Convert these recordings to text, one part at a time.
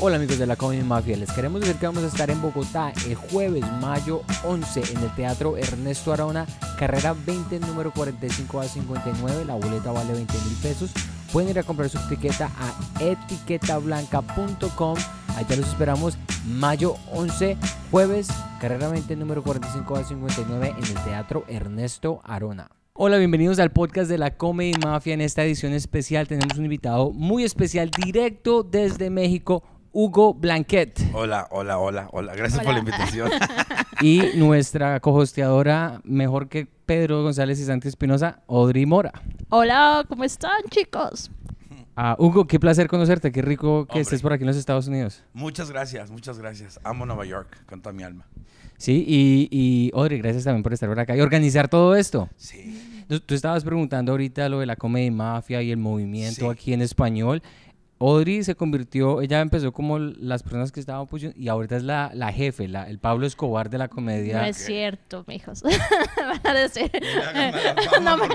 Hola amigos de la Comedy Mafia, les queremos decir que vamos a estar en Bogotá el jueves, mayo 11, en el Teatro Ernesto Arona, carrera 20, número 45 a 59, la boleta vale 20 mil pesos. Pueden ir a comprar su etiqueta a etiquetablanca.com, allá los esperamos, mayo 11, jueves, carrera 20, número 45 a 59, en el Teatro Ernesto Arona. Hola, bienvenidos al podcast de la Comedy Mafia. En esta edición especial tenemos un invitado muy especial directo desde México, Hugo Blanquet. Hola, hola, hola, hola. Gracias por la invitación. Y nuestra cohosteadora, mejor que Pedro González y Santi Espinosa, Audrey Mora. Hola, ¿cómo están, chicos? Ah, Hugo, qué placer conocerte. Qué rico que Hombre. estés por aquí en los Estados Unidos. muchas gracias, muchas gracias. Amo Nueva York con toda mi alma. Sí, y, y Audrey, gracias también por estar por acá y organizar todo esto. Sí. Tú, tú estabas preguntando ahorita lo de la Comedy Mafia y el movimiento Sí. aquí en español. Audrey se convirtió, ella empezó como las personas que estaban pues, y ahorita es la, la jefe, la, el Pablo Escobar de la comedia. No es cierto, mijos. Van a decir. No me.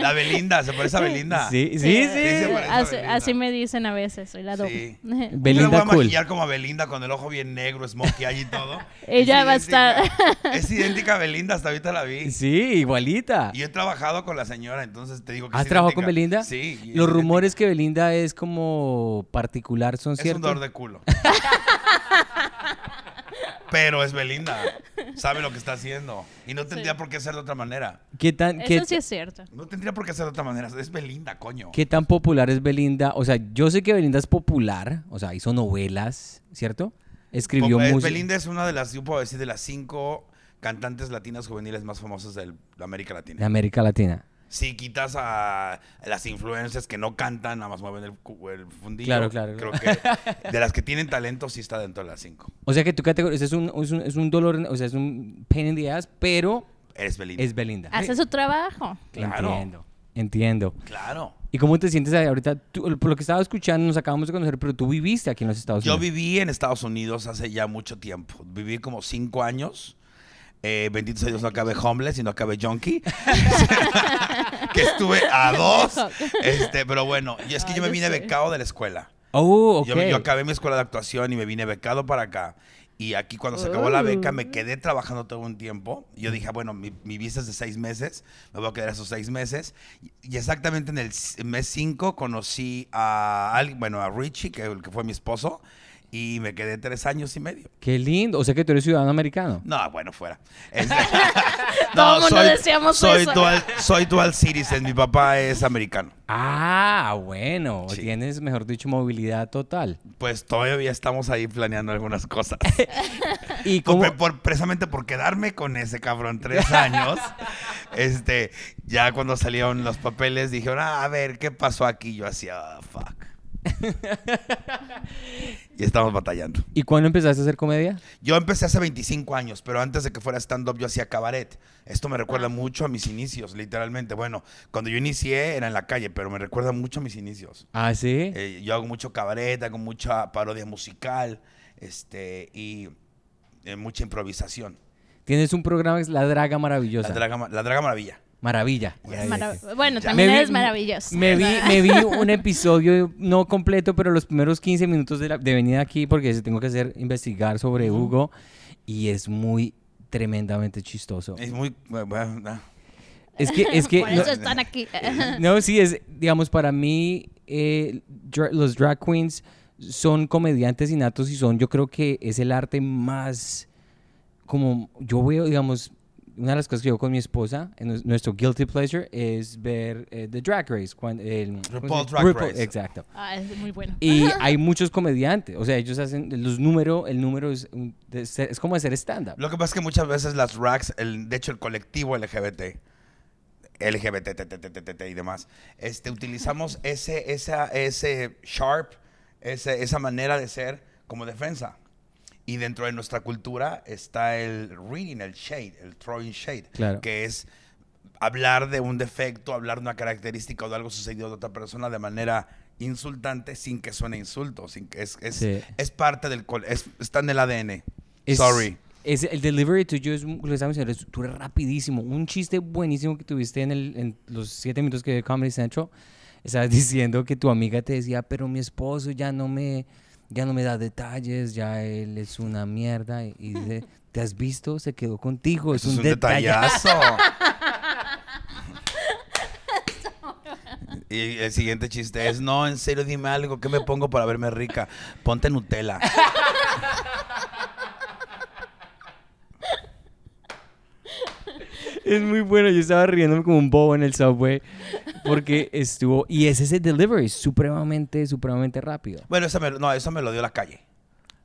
La Belinda, se parece a Belinda. Sí, sí, sí. así, me dicen a veces, soy la doble. Sí. Belinda Yo me voy a cool. maquillar como a Belinda con el ojo bien negro, smokey eye y todo. Ella Es va a estar- Es idéntica a Belinda, hasta ahorita la vi. Sí, igualita. Y yo he trabajado con la señora, entonces te digo que ¿Has es trabajado con. Belinda? Sí. Los rumores que Belinda es como particular son Es un ciertos. dolor de culo. Pero es Belinda. Sabe lo que está haciendo. Y no tendría Sí. por qué ser de otra manera. ¿Qué tan, qué, Eso sí es cierto. No tendría por qué ser de otra manera. Es Belinda, coño. qué tan popular es Belinda? O sea, yo sé que Belinda es popular, o sea, hizo novelas, ¿cierto? Escribió Pop- eh, música. Belinda es una de las, yo puedo decir, de las cinco cantantes latinas juveniles más famosas del- de América de Latina. América Latina. Si quitas a las influencers que no cantan, nada más mueven el, el fundillo. Claro, claro. Creo que de las que tienen talento, sí está dentro de las cinco. O sea que tu categoría es un, es un, es un dolor, o sea, es un pain in the ass, pero Eres Belinda. es Belinda. Hace su trabajo. Claro. Entiendo, entiendo. Claro. ¿Y cómo te sientes ahorita? Tú, por lo que estaba escuchando, nos acabamos de conocer, pero tú viviste aquí en los Estados Yo Unidos. viví en Estados Unidos hace ya mucho tiempo. Viví como cinco años. Eh, bendito sea Dios, no acabé homeless y no acabé junkie. que estuve a dos. Este, pero bueno, y es que Ah, yo me vine sé. becado de la escuela. Oh, ok. Yo, yo acabé mi escuela de actuación y me vine becado para acá. Y aquí cuando se acabó la beca me quedé trabajando todo un tiempo. Yo dije, bueno, mi, mi visa es de seis meses, me voy a quedar esos seis meses. Y, y exactamente en el mes cinco conocí a alguien, bueno, a Richie, que, que fue mi esposo, y me quedé tres años y medio. Qué lindo. O sea que tú eres ciudadano americano. No, bueno, fuera. El mundo decíamos soy eso. Dual, soy dual citizen, mi papá es americano. Ah, bueno. Sí. Tienes, mejor dicho, movilidad total. Pues todavía estamos ahí planeando algunas cosas. ¿Y Por- cómo? por- precisamente por quedarme con ese cabrón tres años, este, ya cuando salieron los papeles dijeron, ah, a ver, ¿qué pasó aquí? Yo hacía, "Ah, fuck. Y estamos batallando. ¿Y cuándo empezaste a hacer comedia? Yo empecé hace 25 años, pero antes de que fuera stand-up yo hacía cabaret. Esto me recuerda Ah. mucho a mis inicios, literalmente. Bueno, cuando yo inicié era en la calle, pero me recuerda mucho a mis inicios. Ah, sí. Eh, yo hago mucho cabaret, hago mucha parodia musical este, y eh, mucha improvisación. Tienes un programa que es La Draga Maravillosa. La draga, la draga maravilla. Maravilla. Yes. Marav- bueno, Ya. también Me vi- eres maravilloso. Me vi, me vi un episodio, no completo, pero los primeros 15 minutos de, la, de venida aquí, porque tengo que hacer investigar sobre Hugo, y es muy tremendamente chistoso. Es muy... bueno, ah. Es que, es que, Por no, eso están aquí. no, sí, es, digamos, para mí, eh, dra- los drag queens son comediantes innatos y son, yo creo que es el arte más, como, yo veo, digamos, una de las cosas que yo con mi esposa, en nues- nuestro guilty pleasure, es ver eh, The Drag Race. cuando el. Drag RuPaul, Race. Exacto. Ah, es muy bueno. Y hay muchos comediantes, o sea, ellos hacen los números, el número es, un- de ser- es como hacer stand-up. Lo que pasa es que muchas veces las rags, el, de hecho el colectivo LGBT, LGBT, t- t- t- t- t- y demás, este, utilizamos ese, esa, ese sharp, ese, esa manera de ser como defensa. Y dentro de nuestra cultura está el reading, el shade, el throwing shade, Claro. que es hablar de un defecto, hablar de una característica o de algo sucedido de otra persona de manera insultante sin que suene insulto, sin que es, es, Sí. es parte del, es, está en el ADN. Es- Sorry. Es, el delivery tuyo es, lo que estamos diciendo, es- tú eres rapidísimo. Un chiste buenísimo que tuviste en, el, en los siete minutos que de Comedy Central. Estabas diciendo que tu amiga te decía, pero mi esposo ya no me, ya no me da detalles, ya él es una mierda. Y dice, ¿te has visto? Se quedó contigo. Es un, es un detallazo. detallazo. Y el siguiente chiste es, no, en serio, dime algo, ¿qué me pongo para verme rica? Ponte Nutella. Es muy bueno. Yo estaba riéndome como un bobo en el subway porque estuvo. Y es ese delivery supremamente, supremamente rápido. Bueno, eso me, no, eso me lo dio la calle.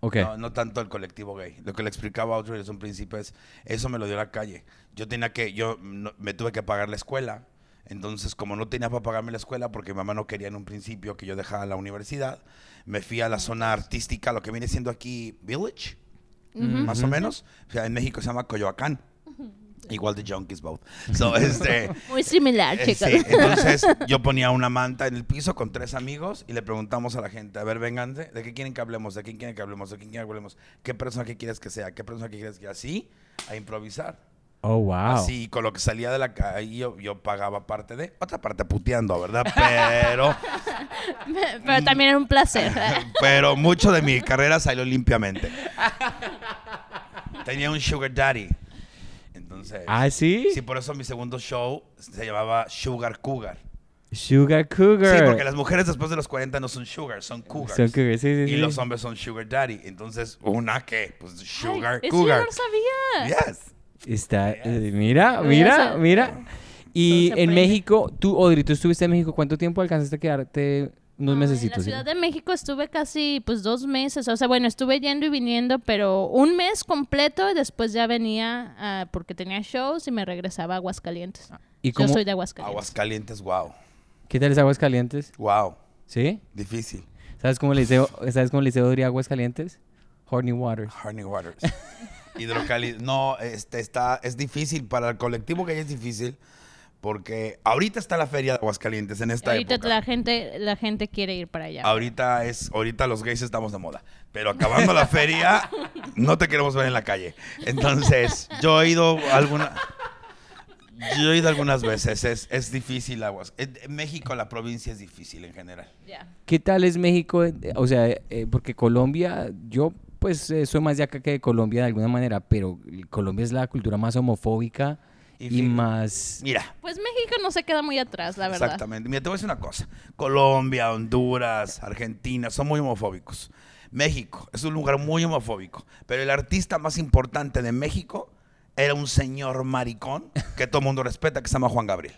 Ok. No, no tanto el colectivo gay. Lo que le explicaba a Audrey desde un principio es, eso me lo dio la calle. Yo tenía que, yo no- me tuve que pagar la escuela. Entonces, como no tenía para pagarme la escuela, porque mi mamá no quería en un principio que yo dejara la universidad, me fui a la zona artística, lo que viene siendo aquí Village, más o menos. O sea, en México se llama Coyoacán. Igual de Junkies Both. So, este, Muy similar, eh, chicos. sí, entonces yo ponía una manta en el piso con tres amigos y le preguntamos a la gente, a ver, vengan, ¿de qué quieren que hablemos? ¿De quién quieren que hablemos? ¿De quién quieren que hablemos? ¿Qué persona que quieres que sea? ¿Qué persona que quieres que sea? Así, a improvisar. Oh, wow. Así, con lo que salía de la calle, yo, yo pagaba parte de, otra parte puteando, ¿verdad? Pero, Pero también era un placer. pero mucho de mi carrera salió limpiamente. Tenía un sugar daddy. Entonces, ¿Ah, sí? sí, por eso mi segundo show se llamaba Sugar Cougar. Sugar Cougar. Sí, porque las mujeres después de los 40 no son sugar, son cougars. Son cougars, sí, sí, Y sí. los hombres son sugar daddy. Entonces, ¿una qué? Pues sugar Ay, eso cougar. yo no sabía. Yes. Está, eh, mira, a mira, hacer- mira. Y en. México, tú, Odri, tú estuviste en México, ¿cuánto tiempo alcanzaste a quedarte? Unos Ah, mesecitos. En la ¿sí? Ciudad de México estuve casi pues dos meses, o sea, bueno, estuve yendo y viniendo, pero un mes completo y después ya venía ah, porque tenía shows y me regresaba a Aguascalientes. ¿Y Yo soy de Aguascalientes. Aguascalientes, wow. qué tal es Aguascalientes? Wow. ¿Sí? Difícil. ¿Sabes cómo le dice, ¿sabes cómo le dice Aguascalientes? Horny Waters. Honey Waters. Hidrocálido. No, este está, es difícil. Para el colectivo gay es difícil. Porque ahorita está la feria de Aguascalientes en esta Ahorita época. la gente, la gente quiere ir para allá. Ahorita es, ahorita los gays estamos de moda. Pero acabando la feria, no te queremos ver en la calle. Entonces, yo he ido alguna. Yo he ido algunas veces. Es, es difícil aguas. México, la provincia es difícil en general. ¿Qué tal es México? Eh, O sea, eh, porque Colombia, yo pues eh, soy más de acá que de Colombia de alguna manera, pero Colombia es la cultura más homofóbica Y más... Mira, Pues México no se queda muy atrás, la verdad. Exactamente. Mira, te voy a decir una cosa. Colombia, Honduras, Argentina son muy homofóbicos. México es un lugar muy homofóbico. Pero el artista más importante de México era un señor maricón que todo el mundo respeta, que se llama Juan Gabriel.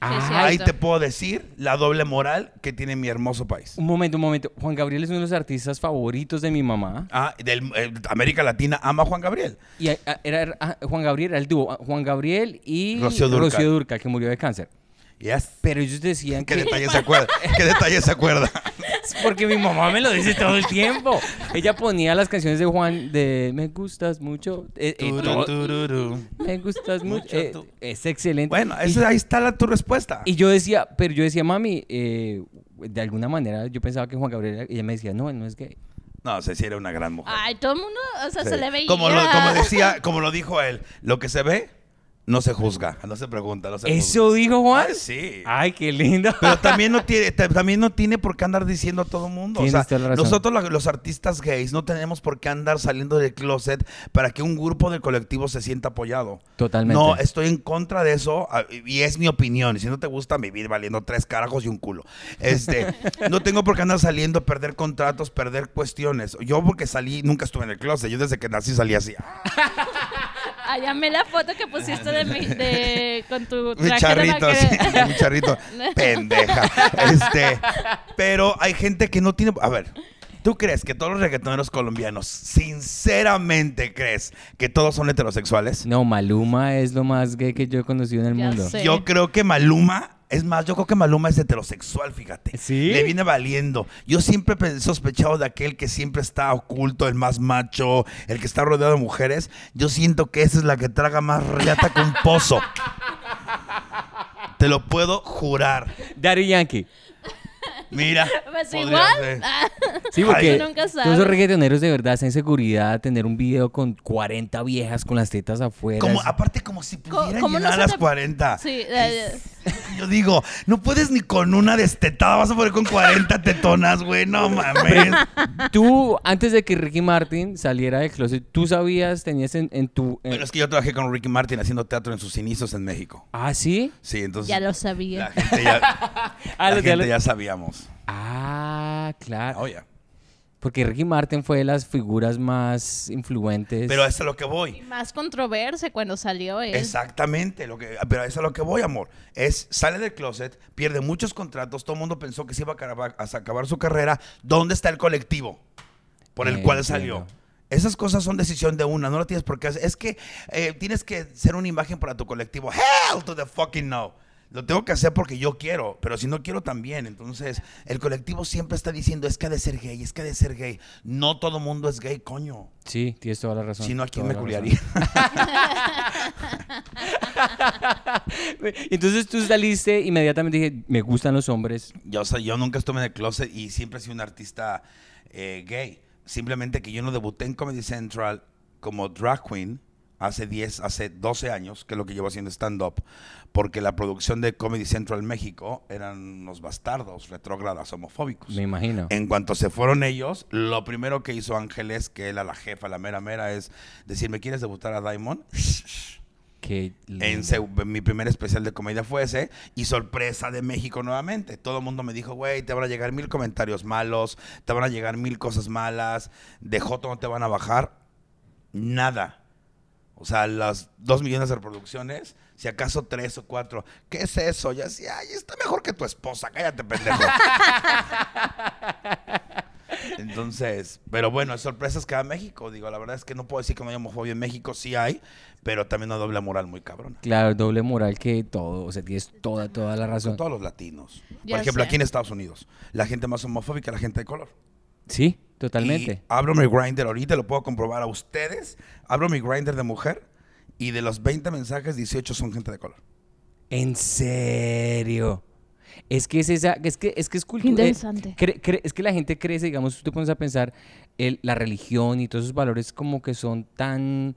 Ah, Ahí te puedo decir la doble moral que tiene mi hermoso país. Un momento, un momento. Juan Gabriel es uno de los artistas favoritos de mi mamá. Ah, del, eh, América Latina ama a Juan Gabriel. Y ah, era, ah, Juan Gabriel, era el dúo. ah, Juan Gabriel y Rocío Dúrcal. Dúrcal, que murió de cáncer. Yes. Pero ellos decían ¿Qué que... detalle se acuerda? ¿Qué detalle se acuerda? Es porque mi mamá me lo dice todo el tiempo. Ella ponía las canciones de Juan de Me gustas mucho. eh, eh, Turu, todo- tururu. me gustas mucho. Eh, es excelente. Bueno, Y- esa- ahí está la, tu respuesta. Y yo decía, pero yo decía, mami, eh, de alguna manera yo pensaba que Juan Gabriel, era- ella me decía, no, él no es gay. No, Ceci era una gran mujer. Ay, todo el mundo, o sea, Sí. se le veía. Como, lo, como decía, como lo dijo él, lo que se ve no se juzga, no se pregunta, no se ¿Eso juzga. dijo Juan? Ay, sí. Ay, qué lindo. Pero también no tiene, ta- también no tiene por qué andar diciendo a todo mundo. O sea, toda la razón. nosotros los artistas gays no tenemos por qué andar saliendo del closet para que un grupo del colectivo se sienta apoyado. Totalmente. No, estoy en contra de eso y es mi opinión. Y si no te gusta, vivir valiendo tres carajos y un culo. Este, no tengo por qué andar saliendo, perder contratos, perder cuestiones. Yo porque salí, nunca estuve en el closet. Yo desde que nací salí así. Ay, amé la foto que pusiste de, mi- de con tu Mi traje charrito, de sí, mi charrito. Pendeja. Este, pero hay gente que no tiene. A ver, ¿tú crees que todos los reggaetoneros colombianos, sinceramente crees que todos son heterosexuales? No, Maluma es lo más gay que yo he conocido en el Ya mundo. sé. Yo creo que Maluma. Es más, yo creo que Maluma es heterosexual, fíjate. ¿Sí? Le viene valiendo. Yo siempre he sospechado de aquel que siempre está oculto, el más macho, el que está rodeado de mujeres. Yo siento que esa es la que traga más riata que un pozo. Te lo puedo jurar. Daddy Yankee. Mira. Pues igual. ser. Sí, porque nunca todos esos reggaetoneros de verdad hacen seguridad, tener un video con 40 viejas con las tetas afuera. Como, aparte, como si pudieran ¿cómo no llenar se las te- 40. Sí, eh, Yo digo, no puedes ni con una destetada, vas a poder con 40 tetonas, güey, no mames. Tú, antes de que Ricky Martin saliera del closet, ¿tú sabías, tenías en, en tu... en- Bueno, es que yo trabajé con Ricky Martin haciendo teatro en sus inicios en México. ¿Ah, sí? Sí, entonces Ya lo la sabía. gente ya, Ah, la ya gente lo- ya sabíamos. Ah, claro. Oye, Porque Ricky Martin fue de las figuras más influentes. pero eso es a lo que voy. Y más controversia cuando salió él. Exactamente, lo que, pero eso es a lo que voy, amor. Es, sale del closet, pierde muchos contratos, todo el mundo pensó que se iba a acabar, a acabar su carrera. ¿Dónde está el colectivo por el Eh, cual entiendo. salió? Esas cosas son decisión de una, no lo tienes por qué hacer. Es que eh, tienes que ser una imagen para tu colectivo. Hell to the fucking no. Lo tengo que hacer porque yo quiero, pero si no quiero también. Entonces, el colectivo siempre está diciendo, es que ha de ser gay, es que ha de ser gay. No todo mundo es gay, coño. Sí, tienes toda la razón. Si no, ¿a quién me culiaría? Entonces tú saliste, inmediatamente dije, me gustan los hombres. Yo, o sea, yo nunca estuve en el closet y siempre he sido un artista eh, gay. Simplemente que yo no debuté en Comedy Central como drag queen hace 10, hace 12 años, que es lo que llevo haciendo stand-up, porque la producción de Comedy Central México eran unos bastardos, retrógradas, homofóbicos. Me imagino. En cuanto se fueron ellos, lo primero que hizo Ángeles, que era la jefa, la mera mera, es decirme, ¿quieres debutar a Diamond? Qué En mi primer especial de comedia fue ese. Y sorpresa de México nuevamente. Todo el mundo me dijo, güey, te van a llegar mil comentarios malos, te van a llegar mil cosas malas, de Joto no te van a bajar. Nada. O sea, las dos millones de reproducciones, si acaso tres o cuatro. ¿Qué es eso? Ya decía, ay, está mejor que tu esposa, cállate, pendejo. Entonces, pero bueno, sorpresas que da México. Digo, la verdad es que no puedo decir que no hay homofobia en México, sí hay, pero también una doble moral muy cabrona. Claro, doble moral que todo. O sea, tienes toda, toda la Con razón. todos los latinos. Ya Por ejemplo, sé. aquí en Estados Unidos, la gente más homofóbica es la gente de color. Sí, totalmente. Y abro mi grinder ahorita, lo puedo comprobar a ustedes. Abro mi grinder de mujer y de los 20 mensajes, 18 son gente de color. En serio. Es que es esa, es que es que es cultura. Interesante. es que la gente crece, digamos, tú te pones a pensar, el- la religión y todos esos valores como que son tan...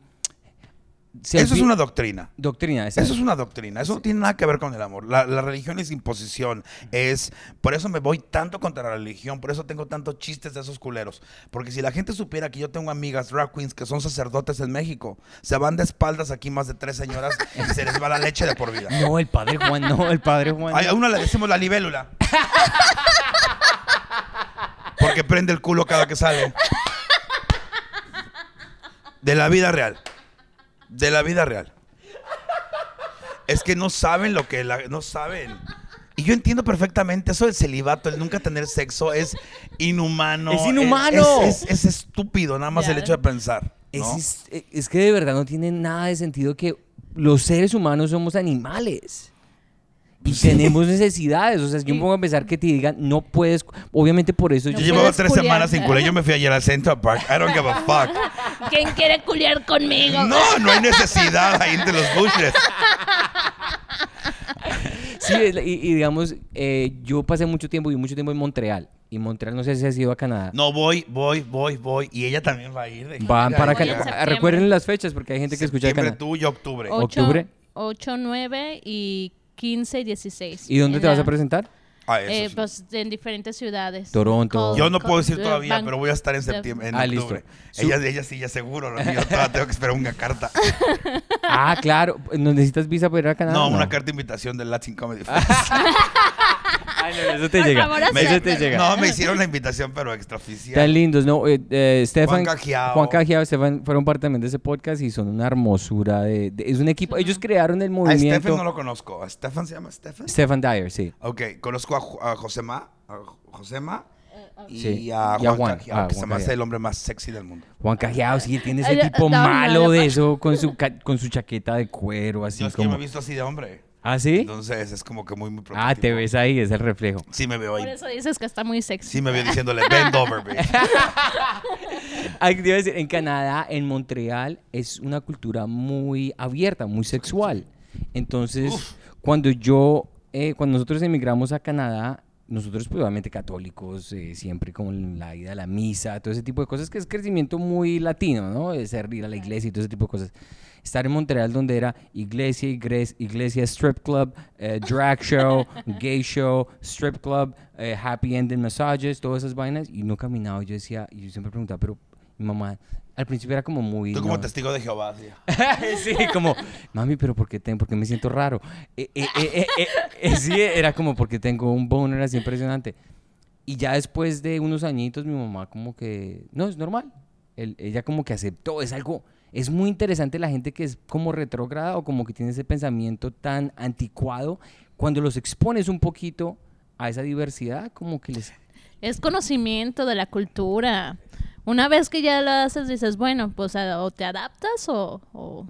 Eso es una doctrina. doctrina. Eso es una doctrina, eso no tiene nada que ver con el amor. La, la religión es imposición, es por eso me voy tanto contra la religión, por eso tengo tantos chistes de esos culeros. Porque si la gente supiera que yo tengo amigas drag queens que son sacerdotes en México, se van de espaldas aquí más de tres señoras y se les va la leche de por vida. No, el padre Juan, no, el padre Juan. Ay, a una le decimos la libélula. Porque prende el culo cada que sale. De la vida real. De la vida real. Es que no saben lo que la- no saben. Y yo entiendo perfectamente eso del celibato, el nunca tener sexo es inhumano. ¡Es inhumano! Es, es- es estúpido, nada más el hecho de pensar. Es, ¿no? es- es que de verdad no tiene nada de sentido que los seres humanos somos animales. Y tenemos necesidades. O sea, yo me pongo a pensar que te digan, no puedes. Obviamente por eso No Yo yo. llevaba tres culiar. semanas sin culé. Yo me fui ayer al Central Park. I don't give a fuck. ¿Quién quiere culiar conmigo? No, no hay necesidad ahí entre los bushes. Sí, y, y digamos, eh, yo pasé mucho tiempo y mucho tiempo en Montreal. Y Montreal, no sé si has ido a Canadá. No, voy, voy, voy, voy. Y ella también va a ir. de Van para Canadá. septiembre. Recuerden las fechas porque hay gente que escucha de Septiembre Canadá. tú y octubre. Ocho- octubre. 8, 9 y 15 y 16. ¿Y dónde te vas a presentar? Ah, eso Eh, sí. pues en diferentes ciudades. Toronto. Yo no Col- puedo decir Col- todavía, pero voy a estar en septiembre, en Ah, listo. octubre. Su- Ella, ella sí, ya seguro. ¿no? Yo todavía tengo que esperar una carta. Ah, claro. ¿No necesitas visa para ir a Canadá? No, una carta de invitación del Latin Comedy Fest. Ay, no, eso te Por llega. favor, eso acepta. te llega. No, me hicieron la invitación, pero extraoficial. Tan lindos, ¿no? Eh, eh, Stefan, Juan Cajiao. Juan Cajiao, Stefan fueron parte también de ese podcast y son una hermosura. De, de- es un equipo. Ellos crearon el A movimiento. Stefan no lo conozco. ¿A Stefan se llama Stefan? Stefan Dyer, sí. Ok, conozco a, Ju- a Josema, a Josema y Sí, a y a Juan, Juan. Cajiao, Ah, que Juan se me hace Cajiao. el hombre más sexy del mundo. Juan Cajiao, sí, tiene ese Ay, tipo no, no, malo no, de eso con su, ca- con su chaqueta de cuero, así Yo es que yo me he visto así de hombre. ¿Ah, sí? Entonces es como que muy, muy Ah, te ves ahí, es el reflejo. Sí me veo Por ahí. eso dices que está muy sexy. Sí me veo diciéndole, bend over, baby. Ay, te iba a decir, en Canadá, en Montreal, es una cultura muy abierta, muy sexual. Entonces, cuando yo, eh, cuando nosotros emigramos a Canadá, nosotros pues obviamente católicos, eh, siempre con la ida a la misa, todo ese tipo de cosas, que es crecimiento muy latino, ¿no? Ser ir a la iglesia y todo ese tipo de cosas. Estar en Montreal donde era iglesia, iglesia, iglesia strip club, eh, drag show, gay show, strip club, eh, happy ending massages, todas esas vainas, y no caminaba. Yo decía, y yo siempre preguntaba, pero mi mamá, al principio era como muy... Tú como no, testigo de Jehová. sí. sí, como, mami, pero ¿por qué, ten- por qué me siento raro? Eh, eh, eh, eh, eh, eh, sí, era como porque tengo un boner así impresionante. Y ya después de unos añitos, mi mamá como que, no, es normal. Él- ella como que aceptó, es algo, es muy interesante la gente que es como retrógrada o como que tiene ese pensamiento tan anticuado. Cuando los expones un poquito a esa diversidad, como que les... Es conocimiento de la cultura. Una vez que ya lo haces, dices, bueno, pues a- o te adaptas o... o-.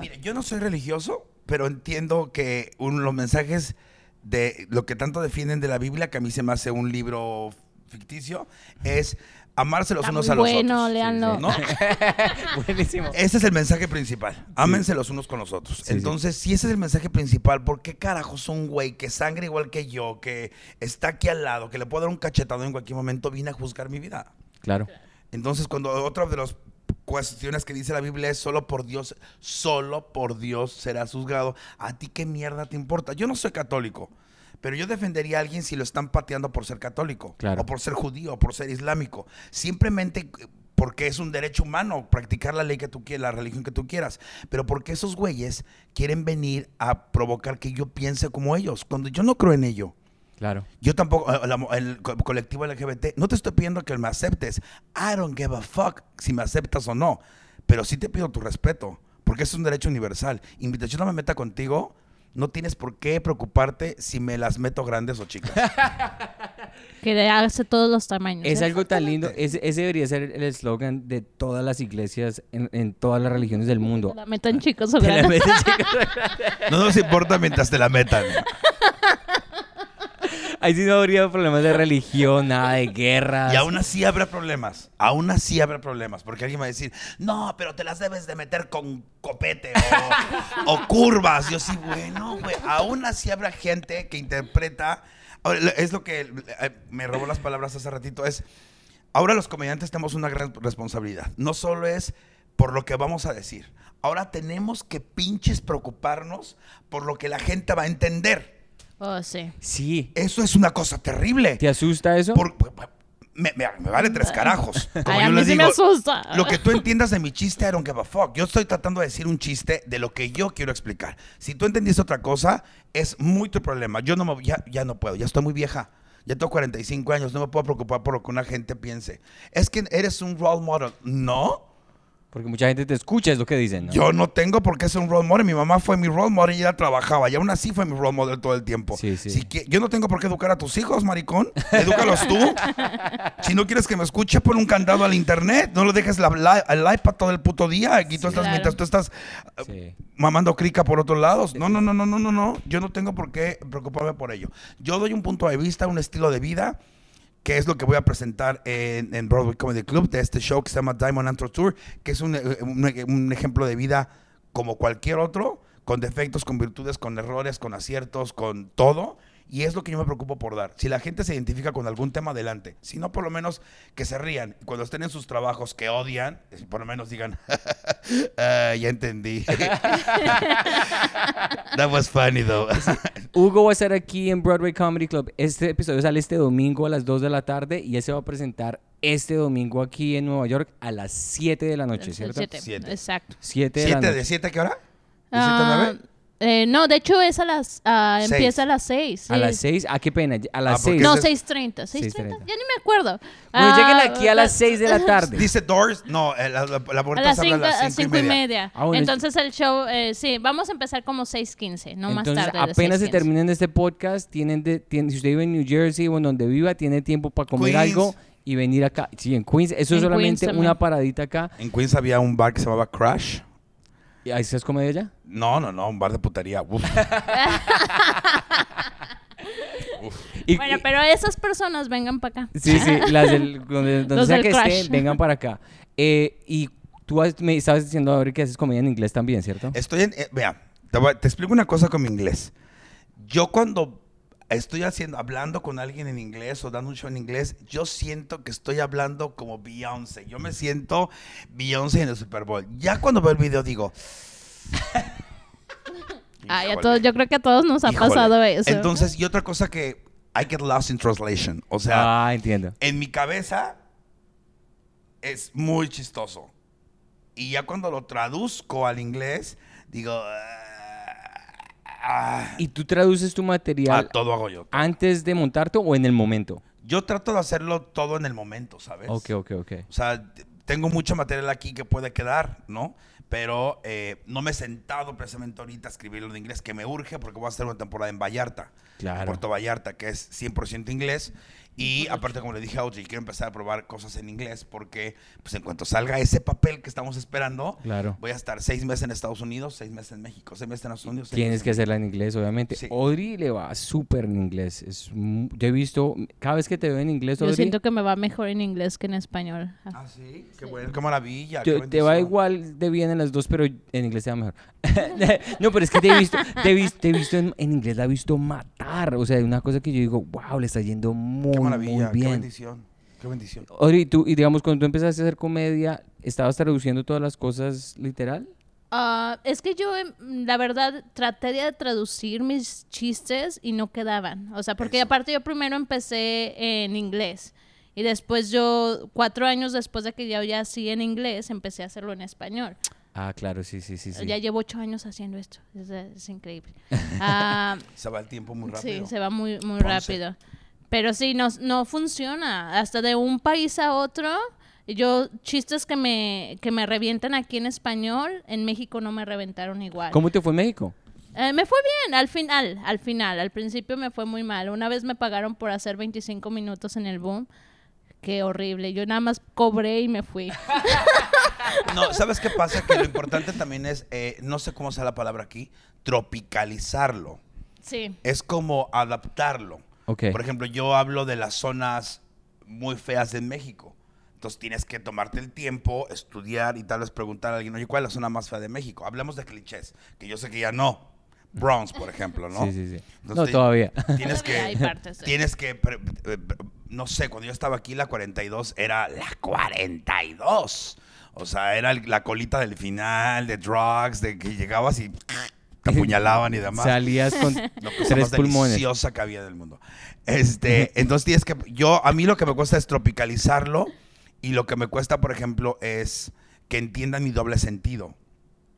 Mira, yo no soy religioso, pero entiendo que un- los mensajes de lo que tanto defienden de la Biblia, que a mí se me hace un libro ficticio, es amarse los unos a los bueno, otros. léanlo. ¿no? Buenísimo. Ese es el mensaje principal. Ámense los unos con los otros. Sí, sí. Entonces, si ese es el mensaje principal, ¿por qué carajos un güey que sangra igual que yo, que está aquí al lado, que le puedo dar un cachetado en cualquier momento, viene a juzgar mi vida? Claro. Entonces, cuando otra de las cuestiones que dice la Biblia es solo por Dios, solo por Dios serás juzgado, ¿a ti qué mierda te importa? Yo no soy católico, pero yo defendería a alguien si lo están pateando por ser católico, Claro. o por ser judío, o por ser islámico. Simplemente porque es un derecho humano practicar la ley que tú quieras, la religión que tú quieras. Pero porque esos güeyes quieren venir a provocar que yo piense como ellos, cuando yo no creo en ello. Claro. Yo tampoco, eh, el co- colectivo LGBT, no te estoy pidiendo que me aceptes. I don't give a fuck si me aceptas o no. Pero sí te pido tu respeto, porque es un derecho universal. Invitación no me meta contigo, no tienes por qué preocuparte si me las meto grandes o chicas. Que de- hace todos los tamaños. Es ¿eh? algo tan lindo. Ese, ese debería ser el eslogan de todas las iglesias en, en todas las religiones del mundo. La metan chicos o Te la grandes. metes, chicos. No nos importa mientras te la metan. Ahí sí no habría problemas de religión, nada de guerras. Y aún así habrá problemas. Aún así habrá problemas. Porque alguien va a decir, no, pero te las debes de meter con copete o, o curvas. Yo sí, bueno, güey. Aún así habrá gente que interpreta. Es lo que eh, me robó las palabras hace ratito. Es, ahora los comediantes tenemos una gran responsabilidad. No solo es por lo que vamos a decir. Ahora tenemos que pinches preocuparnos por lo que la gente va a entender. Oh, sí. Sí. Eso es una cosa terrible. ¿Te asusta eso? Por- me, me- me vale tres carajos. Como Ay, yo a mí les sí me digo, asusta. Lo que tú entiendas de mi chiste, I don't give a fuck. Yo estoy tratando de decir un chiste de lo que yo quiero explicar. Si tú entendiste otra cosa, es muy tu problema. Yo no me, ya, ya no puedo, ya estoy muy vieja. Ya tengo 45 años, no me puedo preocupar por lo que una gente piense. Es que eres un role model. No, Porque mucha gente te escucha, es lo que dicen, ¿no? yo no tengo por qué ser un role model. Mi mamá fue mi role model y ella trabajaba. Y aún así fue mi role model todo el tiempo. Sí, sí. Si que- yo no tengo por qué educar a tus hijos, maricón. Edúcalos tú. si no quieres que me escuche, pon un candado al internet. No lo dejes la, la- el iPad todo el puto día. Aquí tú Sí, estás, claro. mientras tú estás uh, Sí. mamando crica por otros lados. No, no, no, no, no, no, no. Yo no tengo por qué preocuparme por ello. Yo doy un punto de vista, un estilo de vida que es lo que voy a presentar en, Broadway Comedy Club de este show que se llama Diamond Antro Tour, que es un, eh, un- un ejemplo de vida como cualquier otro, con defectos, con virtudes, con errores, con aciertos, con todo. Y es lo que yo me preocupo por dar. Si la gente se identifica con algún tema, adelante. Si no, por lo menos que se rían. Cuando estén en sus trabajos que odian, por lo menos digan, "Ah, ya entendí. That was funny, though. Hugo va a estar aquí en Broadway Comedy Club. Este episodio sale este domingo a las 2 de la tarde y él se va a presentar este domingo aquí en Nueva York a las 7 de la noche, ¿cierto? siete. Siete. Exacto. 7 de la ¿Siete, noche. ¿De siete a qué hora? ¿De siete a Ah, nueve? Eh, no, de hecho es a las... ah, Seis. empieza a las 6. A las 6, ah, qué pena, a las Ah, porque 6. No, ese 6.30. 6.30. 6:30. Ya ni me acuerdo. Bueno, Ah, lleguen aquí a las la- 6 de la tarde. Dice Doors. No, eh, la, la, la A puerta las se abre 5 a las cinco, y media. Ah, bueno, Entonces el show, eh, sí, vamos a empezar como 6.15, no más Entonces, tarde. de apenas se 6:15. terminen este podcast, tienen de, tienen, si usted vive en New Jersey o en donde viva, tiene tiempo para comer Queens. algo y venir acá. Sí, en Queens. Eso es En solamente Queens también. una paradita acá. En Queens había un bar que se llamaba Crash. ¿Y ahí se has comido allá? No, no, no, un bar de putería. Uf. Y- Bueno, y- pero esas personas vengan para acá. Sí, sí, las del, donde, donde Los sea del que Crash. estén, vengan para acá. Eh, y tú has- me estabas diciendo ahora que haces comedia en inglés también, ¿cierto? Estoy en. eh, vea, te, te explico una cosa con mi inglés. Yo cuando estoy haciendo, hablando con alguien en inglés o dando un show en inglés, yo siento que estoy hablando como Beyoncé. Yo me siento Beyoncé en el Super Bowl. Ya cuando veo el video digo... Ay, a todos, yo creo que a todos nos ha híjole. pasado eso. Entonces, y otra cosa que I get lost in translation. O sea, ah, entiendo. en mi cabeza es muy chistoso. Y ya cuando lo traduzco al inglés, digo... ah, ¿Y tú traduces tu ah, material todo hago yo. antes de montarte o en el momento? Yo trato de hacerlo todo en el momento, ¿sabes? Ok, ok, ok. O sea, tengo mucho material aquí que puede quedar, ¿no? Pero eh, no me he sentado precisamente ahorita a escribirlo en inglés, que me urge porque voy a hacer una temporada en Vallarta. Claro. En Puerto Vallarta, que es 100% inglés. Y aparte, como le dije a Audrey, quiero empezar a probar cosas en inglés porque, pues, en cuanto salga ese papel que estamos esperando, Claro. voy a estar seis meses en Estados Unidos, seis meses en México, seis meses en Estados Unidos. Tienes que hacerla en inglés, obviamente. Sí. Audrey le va súper en inglés. Es, yo he visto, cada vez que te veo en inglés, Yo Audrey, siento que me va mejor en inglés que en español. Ah, sí, qué bueno, qué maravilla. te, qué te va igual de bien en las dos, pero en inglés te va mejor. no, pero es que te he visto, te he visto, te he visto en, en inglés, la he visto matar. O sea, una cosa que yo digo, wow, le está yendo muy, Qué muy maravilla, qué bien. bendición, qué bendición. Audrey, tú, y digamos, cuando tú empezaste a hacer comedia, ¿estabas traduciendo todas las cosas literal? Ah, es que yo, em, la verdad, traté de traducir mis chistes y no quedaban. O sea, porque Eso. aparte yo primero empecé en inglés. Y después yo, cuatro años después de que ya ya hacía en inglés, empecé a hacerlo en español. Ah, claro, sí, sí, sí. sí. Ya llevo ocho años haciendo esto. Es, es increíble. Ah, Se va el tiempo muy rápido. Sí, se va muy, muy Ponce. rápido. Pero sí, no, no funciona. Hasta de un país a otro, yo chistes que me, que me revientan aquí en español, en México no me reventaron igual. ¿Cómo te fue en México? Eh, me fue bien, al final, al final. Al principio me fue muy mal. Una vez me pagaron por hacer 25 minutos en el boom. Qué horrible. Yo nada más cobré y me fui. No, ¿sabes qué pasa? Que lo importante también es, eh, no sé cómo sea la palabra aquí, tropicalizarlo. Sí. Es como adaptarlo. Ok. Por ejemplo, yo hablo de las zonas muy feas de México. Entonces tienes que tomarte el tiempo, estudiar y tal vez preguntar a alguien, oye, ¿cuál es la zona más fea de México? Hablemos de clichés, que yo sé que ya no. Bronx, por ejemplo, ¿no? Sí, sí, sí. Entonces, no, te- todavía. Tienes que, Hay partes, sí. tienes que, pre- eh, pre- no sé, cuando yo estaba aquí la 42 era la 42. O sea, era el- la colita del final, de drugs, de que llegabas y te apuñalaban y demás. Salías con cosa tres más pulmones. deliciosa que había del mundo. Este, entonces tienes que, yo, a mí lo que me cuesta es tropicalizarlo y lo que me cuesta, por ejemplo, es que entiendan mi doble sentido.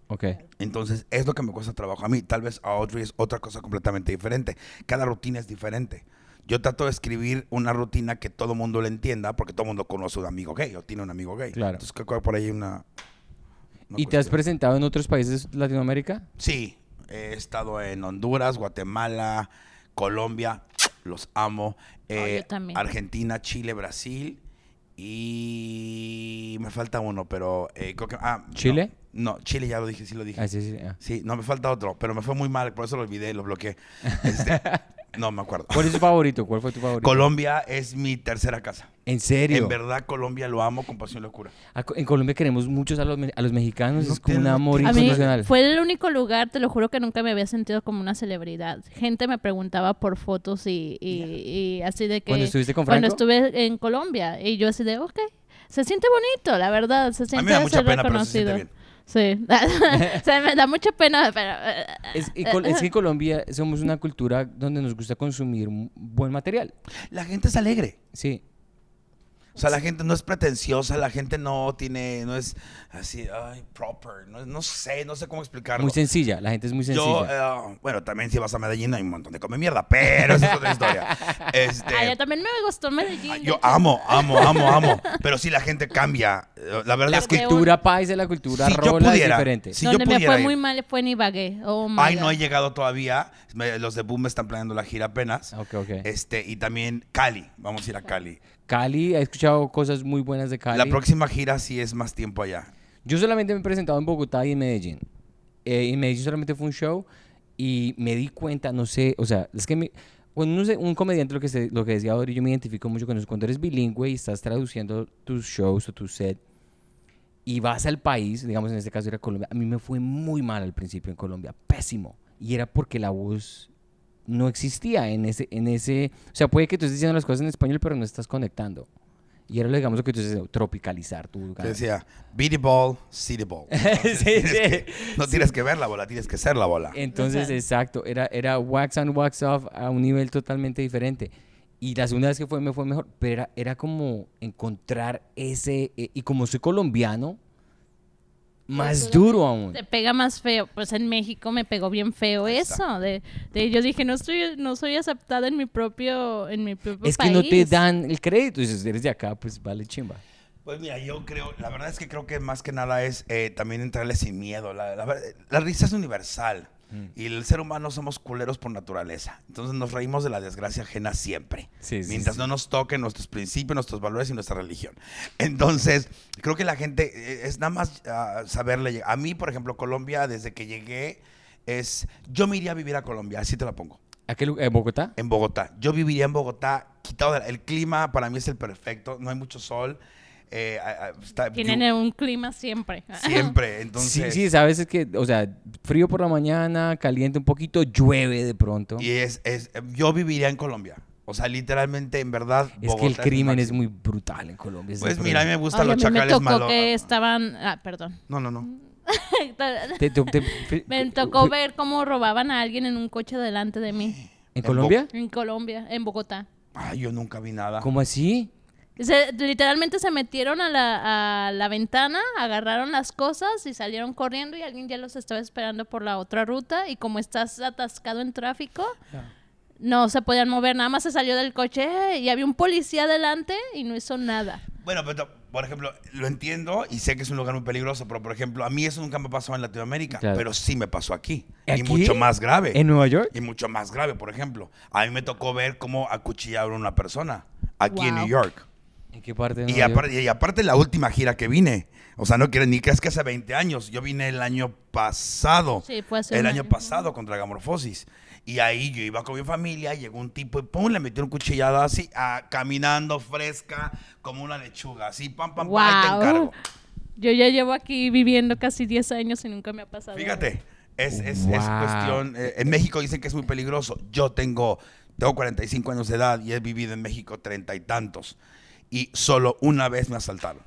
Ok. Entonces, es lo que me cuesta trabajo a mí. Tal vez a Audrey es otra cosa completamente diferente. Cada rutina es diferente. Yo trato de escribir una rutina que todo mundo le entienda, porque todo mundo conoce un amigo gay o tiene un amigo gay. Claro. Entonces, creo que por ahí hay una. una ¿Y te has presentado en otros países de Latinoamérica? Sí, he estado en Honduras, Guatemala, Colombia, los amo. eh, yo también. Argentina, Chile, Brasil y me falta uno, pero eh, creo que ah, no. ¿Chile? No, Chile ya lo dije, sí lo dije. Ah, sí, sí. ah. Sí, no me falta otro, pero me fue muy mal, por eso lo olvidé, lo bloqueé. Este, no me acuerdo. ¿Cuál es tu favorito? ¿Cuál fue tu favorito? Colombia es mi tercera casa. ¿En serio? En verdad, Colombia lo amo con pasión y locura. A En Colombia queremos muchos a los, me- a los mexicanos. No es como un amor A mí incondicional. fue el único lugar, te lo juro que nunca me había sentido como una celebridad. Gente me preguntaba por fotos y, y, y así de que... ¿Cuando estuviste con Cuando Franco? estuve en Colombia y yo así de, ok, se siente bonito, la verdad, se A siente mí me da mucha ser pena, pero se siente bien. Sí, o sea, me da mucha pena, pero... eh, Es, y Col- es que en Colombia somos una cultura donde nos gusta consumir buen material. La gente es alegre. Sí. O sea, la gente no es pretenciosa, la gente no tiene, no es así, ay, proper, no, no sé, no sé cómo explicarlo. Muy sencilla. La gente es muy Yo, sencilla. eh, bueno, también si vas a Medellín hay un montón de come mierda, pero esa es otra historia. Este, Ay, yo también me gustó Medellín. de yo amo, amo, amo, amo, pero si la gente cambia, eh, la verdad la es que de cultura paisa y la cultura Si yo rola pudiera, es diferente. si yo Donde me pudiera fue ir. muy mal fue en Ibagué. Oh, my Ay, no he llegado todavía. Me- los de Boom están planeando la gira apenas. Ok, ok. Este, y también Cali. Vamos a ir a Cali. Cali, he escuchado cosas muy buenas de Cali. La próxima gira sí es más tiempo allá. Yo solamente me he presentado en Bogotá y en Medellín. Eh, en Medellín solamente fue un show y me di cuenta, no sé, o sea, es que me, bueno, no sé, un comediante lo que, se- lo que decía ahora, yo me identifico mucho con eso, cuando eres bilingüe y estás traduciendo tus shows o tu set y vas al país, digamos en este caso era Colombia, a mí me fue muy mal al principio en Colombia, pésimo. Y era porque la voz no existía en ese, en ese, o sea, puede que tú estés diciendo las cosas en español, pero no estás conectando. Y era, digamos, lo que tú dices, tropicalizar tu Que decía, beat the ball, see the ball. Sí, Tienes sí. que- no tienes que ver la bola, tienes que ser la bola. Entonces, exacto, era, era wax on, wax off a un nivel totalmente diferente. Y la segunda vez que fue me fue mejor, pero era, era como encontrar ese, eh, y como soy colombiano, más duro aún. Te pega más feo. Pues en México me pegó bien feo Ahí eso. De, de- yo dije, no estoy, no soy aceptada en mi propio, en mi propio Es que no te país. dan el crédito, dices, eres de acá, pues vale chimba. Pues mira, yo creo, la verdad es que creo que más que nada es eh, también entrarle sin miedo. La, la la risa es universal y el ser humano somos culeros por naturaleza. Entonces nos reímos de la desgracia ajena siempre. Sí, mientras sí. no nos toquen nuestros principios, nuestros valores y nuestra religión. Entonces, creo que la gente eh, es nada más ah, saberle. A mí, por ejemplo, Colombia, desde que llegué, es. Yo me iría a vivir a Colombia, así te la pongo. ¿A qué lugar? ¿En Bogotá? En Bogotá. Yo viviría en Bogotá, quitado de- el clima para mí es el perfecto, no hay mucho sol. Eh, está- Tienen yo- un clima siempre. siempre, entonces. sí, sí, sabes es que, o sea, frío por la mañana, caliente un poquito, llueve de pronto. Y es, es, yo viviría en Colombia. O sea, literalmente, en verdad. Es que el crimen es muy brutal en Colombia. Pues mira, a mí me gustan Ay, a los mí me chacales tocó malos. que estaban... Ah, perdón. No, no, no. Te- te- te- Me tocó ver cómo robaban a alguien en un coche delante de mí. ¿En Colombia? En Colombia, en Bogotá. Ay, yo nunca vi nada. ¿Cómo así? Se- literalmente se metieron a la, a la ventana, agarraron las cosas y salieron corriendo y alguien ya los estaba esperando por la otra ruta y como estás atascado en tráfico, no se podían mover, nada más se salió del coche y había un policía delante y no hizo nada. Bueno, pero por ejemplo, lo entiendo y sé que es un lugar muy peligroso, pero por ejemplo, a mí eso nunca me pasó en Latinoamérica, Claro. pero sí me pasó aquí. ¿Aquí? Y mucho más grave. ¿En Nueva York? Y mucho más grave, por ejemplo. A mí me tocó ver cómo acuchillaron a una persona aquí en. New York. ¿En qué parte de Y aparte, y aparte la última gira que vine. O sea, no quiero ni creas que hace 20 años. Yo vine el año pasado. Sí, fue hace El año año. pasado contra Gamorfosis. Y ahí yo iba con mi familia, llegó un tipo y pum, le metió un cuchillado así, ah, caminando fresca como una lechuga. Así, pam, pam, pam, ahí te Wow. encargo. Yo ya llevo aquí viviendo casi 10 años y nunca me ha pasado. Fíjate, es, es, es Wow. cuestión. eh, en México dicen que es muy peligroso. Yo tengo, tengo 45 años de edad y he vivido en México treinta y tantos. Y solo una vez me asaltaron.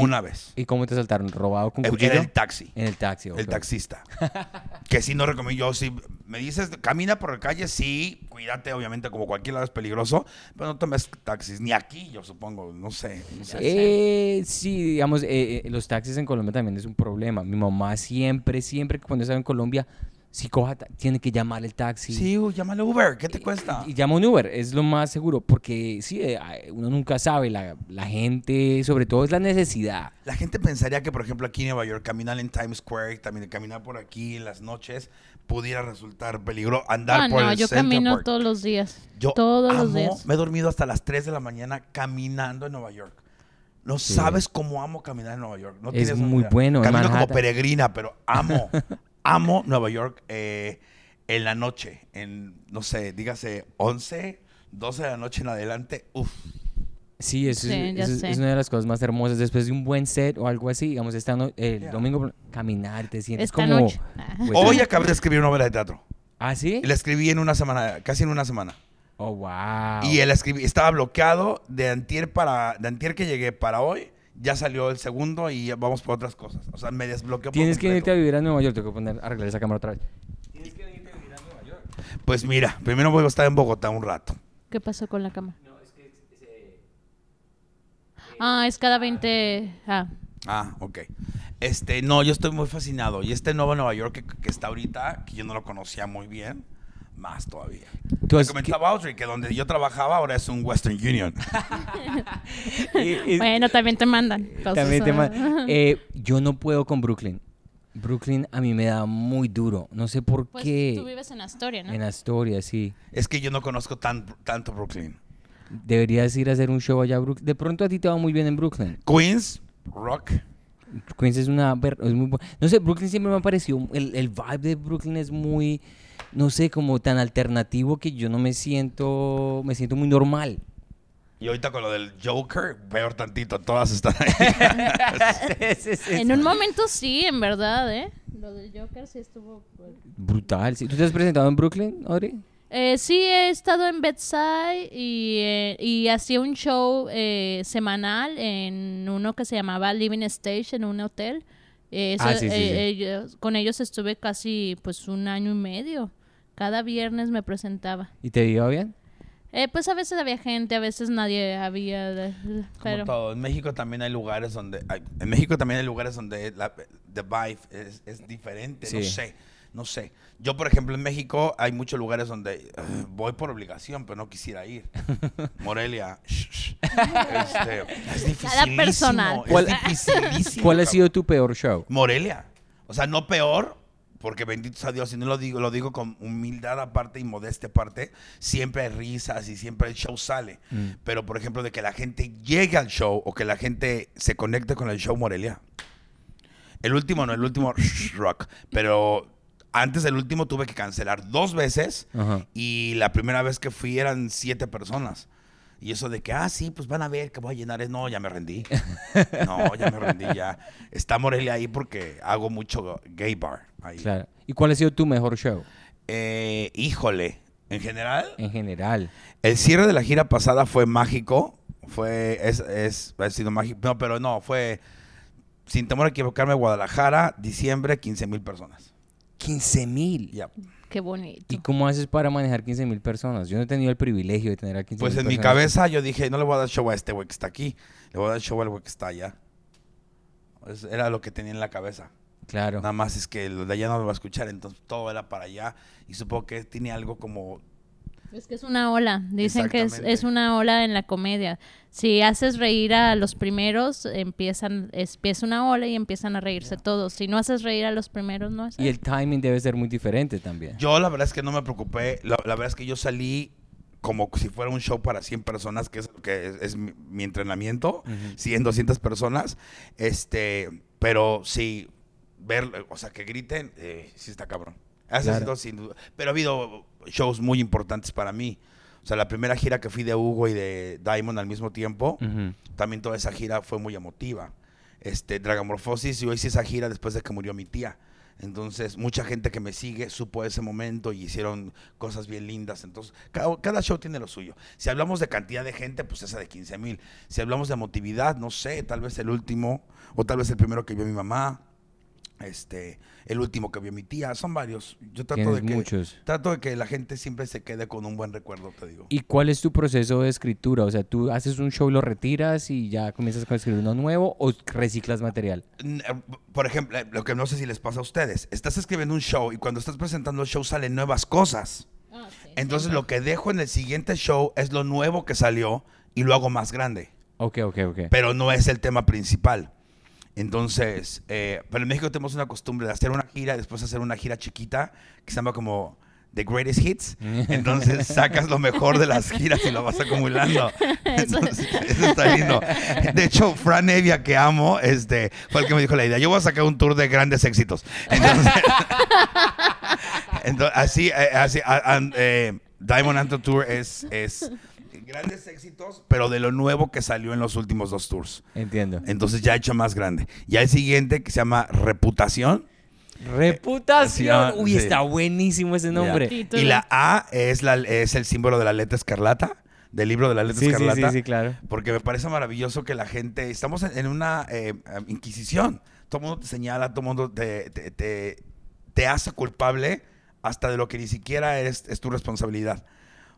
Una vez. ¿Y cómo te saltaron? ¿Robado con cuchillo? el taxi. En el taxi, ok. El taxista. que sí no recomiendo. Yo sí, me dices, camina por la calle, sí, cuídate, obviamente, como cualquier lado es peligroso, pero no tomes taxis. Ni aquí, yo supongo, no sé. no sé. Eh, sí, digamos, eh, eh, los taxis en Colombia también es un problema. Mi mamá siempre, siempre que cuando estaba en Colombia, si coja, tiene que llamar el taxi. Sí, uh, llámale Uber, ¿qué te cuesta? Y llama un Uber, es lo más seguro, porque sí, eh, ay, uno nunca sabe, la, la gente, sobre todo es la necesidad. La gente pensaría que, por ejemplo, aquí en Nueva York, caminar en Times Square, también caminar por aquí en las noches, pudiera resultar peligro. Andar Ah, por no, el yo Central camino Park. todos los días. Yo todos amo, los días. me he dormido hasta las 3 de la mañana caminando en Nueva York. No Sí. sabes cómo amo caminar en Nueva York. No Es tienes muy idea. bueno, en Camino como peregrina, pero amo, amo Nueva York eh, en la noche. En, no sé, dígase 11, 12 de la noche en adelante. Uf. Sí, eso, Sí, es, es- una de las cosas más hermosas. Después de un buen set o algo así, digamos, esta no- el Yeah. domingo, caminar, te sientes Esta como... noche. Pues, Hoy acabé de escribir una obra de teatro. ¿Ah, sí? La escribí en una semana, casi en una semana. Oh, wow. Y el escribí, estaba bloqueado de antier para, de antier que llegué para hoy. Ya salió el segundo y vamos por otras cosas. O sea, me desbloqueó por Tienes que irte a vivir a Nueva York. Tengo que poner, arreglar esa cámara otra vez. Pues mira, primero voy a estar en Bogotá un rato. ¿Qué pasó con la cama? Ah, es cada 20... Ah, Ah, ok. Este, no, yo estoy muy fascinado. Y este nuevo Nueva York que, que está ahorita, que yo no lo conocía muy bien, más todavía. Tú Me has- comentaba Audrey que donde yo trabajaba ahora es un Western Union. Y- y- bueno, también te mandan cosas. también te ah. ma- eh, yo no puedo con Brooklyn. Brooklyn a mí me da muy duro. No sé por Pues qué. tú vives en Astoria, ¿no? En Astoria, sí. es que yo no conozco tan, tanto Brooklyn. Deberías ir a hacer un show allá a Brooklyn. De pronto a ti te va muy bien en Brooklyn. Queens, Rock. Queens es una... Es muy no sé, Brooklyn siempre me ha parecido... El, el vibe de Brooklyn es muy... No sé, como tan alternativo que yo no me siento... Me siento muy normal. Y ahorita con lo del Joker, peor tantito, todas están ahí. En un momento sí, en verdad, ¿eh? lo del Joker sí estuvo... pues, Brutal. sí. ¿Tú te has presentado en Brooklyn, Audrey? Eh, sí, he estado en Bedside y, eh, y hacía un show eh, semanal en uno que se llamaba Living Stage en un hotel. Eh, Ah, eso, sí, sí, eh, con ellos estuve casi pues un año y medio. Cada viernes me presentaba. ¿Y te iba bien? Eh, pues a veces había gente, a veces nadie había. de- Como pero todo. En México también hay lugares donde... hay- en México también hay lugares donde la the vibe es, es diferente. No Sí. sé, no sé. Yo, por ejemplo, en México hay muchos lugares donde eh, voy por obligación, pero no quisiera ir. Morelia. Este, es dificilísimo. personal. Es ¿Cuál- ¿Cuál ha sido tu peor show? Morelia. O sea, no peor, porque bendito sea Dios, y no lo digo, lo digo con humildad aparte y modestia aparte, siempre hay risas y siempre el show sale. Mm. Pero, por ejemplo, de que la gente llegue al show o que la gente se conecte con el show Morelia. El último, no, el último rock. Pero antes del último tuve que cancelar dos veces Ajá. y la primera vez que fui eran siete personas. Y eso de que, ah, sí, pues van a ver que voy a llenar. No, ya me rendí. No, ya me rendí, ya. Está Morelia ahí porque hago mucho gay bar ahí. Claro. ¿Y cuál ha sido tu mejor show? Eh, híjole, en general, En general. el cierre de la gira pasada fue mágico. Fue, es, es, ha sido mágico. No, pero no, fue, sin temor a equivocarme, Guadalajara, diciembre, 15 mil personas. 15 mil. Ya. qué bonito. ¿Y cómo haces para manejar 15 mil personas? Yo no he tenido el privilegio de tener a 15 Pues en mi cabeza yo dije, no le voy a dar show a este güey que está aquí, le voy a dar show al güey que está allá. Era lo que tenía en la cabeza. Claro. Nada más es que lo de allá no me va a escuchar, entonces todo era para allá. Y supongo que tiene algo como... Es que es una ola. Dicen que es, es una ola en la comedia. Si haces reír a los primeros, empiezan, empieza una ola y empiezan a reírse todos. Si no haces reír a los primeros, no es. Y el timing debe ser muy diferente también. Yo la verdad es que no me preocupé, la, la verdad es que yo salí como si fuera un show para 100 personas, que es, que es, es mi, mi entrenamiento, 100, 200 personas, este, pero sí, ver, o sea, que griten, eh, sí está cabrón. Ese ha Claro. sido sin duda. Pero ha habido shows muy importantes para mí. O sea, la primera gira que fui de Hugo y de Diamond al mismo tiempo, también toda esa gira fue muy emotiva. Este, Dragamorphosis, yo hice esa gira después de que murió mi tía. Entonces, mucha gente que me sigue supo ese momento y hicieron cosas bien lindas. Entonces, cada, cada show tiene lo suyo. Si hablamos de cantidad de gente, pues esa de 15 mil. Si hablamos de emotividad, no sé, tal vez el último, o tal vez el primero que vio mi mamá, este, el último que vio mi tía, son varios. Yo trato de que muchos. trato de que la gente siempre se quede con un buen recuerdo, te digo. ¿Y cuál es tu proceso de escritura? O sea, tú haces un show, lo retiras y ya comienzas a escribir uno nuevo o reciclas material. Eh, Por ejemplo, eh, lo que no sé si les pasa a ustedes, estás escribiendo un show y cuando estás presentando el show salen nuevas cosas. Ah, sí. Entonces lo que dejo en el siguiente show es lo nuevo que salió y lo hago más grande, Ok, ok, ok. pero no es el tema principal. Entonces, eh, pero en México tenemos una costumbre de hacer una gira después hacer una gira chiquita que se llama como The Greatest Hits. Entonces sacas lo mejor de las giras y lo vas acumulando. Entonces, eso está lindo. De hecho, Fran Evia, que amo, este, fue el que me dijo la idea. Yo voy a sacar un tour de grandes éxitos. Entonces, entonces, así, eh, así a- a- eh, Diamond Anthem Tour es, es grandes éxitos, pero de lo nuevo que salió en los últimos dos tours. Entiendo. Entonces ya he hecho más grande. Ya el siguiente que se llama Reputación. Reputación. sí, Uy, sí. está buenísimo ese nombre. Y la A es, la, es el símbolo de la letra escarlata, del libro de la letra Sí, sí, escarlata. sí, sí, claro. Porque me parece maravilloso que la gente. Estamos en, en una eh, inquisición. Todo el mundo te señala, todo el mundo te, te, te- te hace culpable hasta de lo que ni siquiera es, es tu responsabilidad.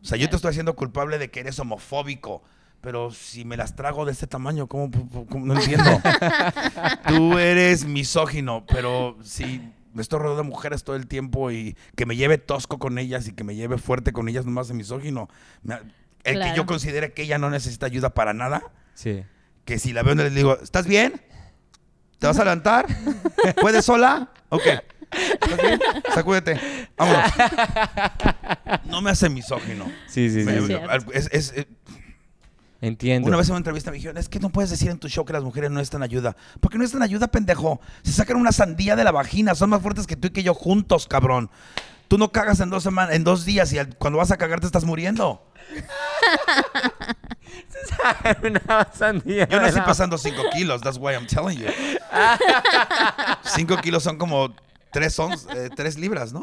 O sea, yo te estoy haciendo culpable de que eres homofóbico. Pero si me las trago de este tamaño, ¿cómo, cómo- no entiendo? Tú eres misógino, pero si me estoy rodeado de mujeres todo el tiempo y que me lleve tosco con ellas y que me lleve fuerte con ellas, nomás de misógino. El que yo considere que ella no necesita ayuda para nada, Sí. que si la veo le digo, ¿estás bien? ¿Te vas a levantar? ¿Puedes sola? Ok. Sacúdete. Vámonos. No me hace misógino. Sí, sí, sí. Me- Es cierto. es- es- es- Entiendo. una vez en una entrevista me dijeron, es que no puedes decir en tu show que las mujeres no necesitan ayuda. ¿Por qué no necesitan ayuda, pendejo? Se sacan una sandía de la vagina, son más fuertes que tú y que yo juntos, cabrón. Tú no cagas en dos semanas, en dos días y al- cuando vas a cagar te estás muriendo. Una sandía Yo nací la- pasando 5 kilos, that's why I'm telling you. 5 kilos son como tres, ons- eh, tres libras, ¿no?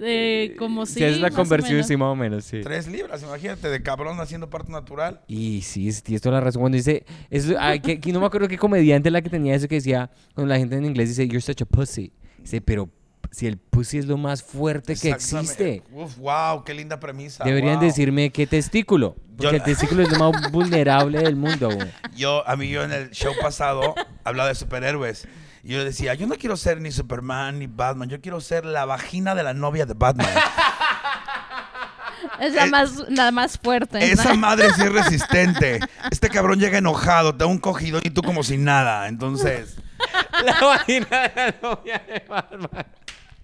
Eh, como si Si es la conversión, sí, más o menos, sí. Tres libras, imagínate, de cabrón haciendo parto natural. Y sí, es- tienes toda la razón. Cuando dice, es, ay, que, que no me acuerdo qué comediante es la que tenía eso que decía, cuando la gente en inglés dice, you're such a pussy. Dice, pero si el pussy es lo más fuerte que existe, Uf, wow, qué linda premisa. deberían wow. decirme qué testículo. Yo- Porque el testículo es lo más vulnerable del mundo. güey. Yo, a mí, yo en el show pasado hablaba de superhéroes. Y yo decía, yo no quiero ser ni Superman ni Batman, yo quiero ser la vagina de la novia de Batman. Es la Eh, más, la más fuerte. Esa madre sí es resistente. Este cabrón llega enojado, te da un cogido y tú como si nada. Entonces, La vagina de la novia de Batman.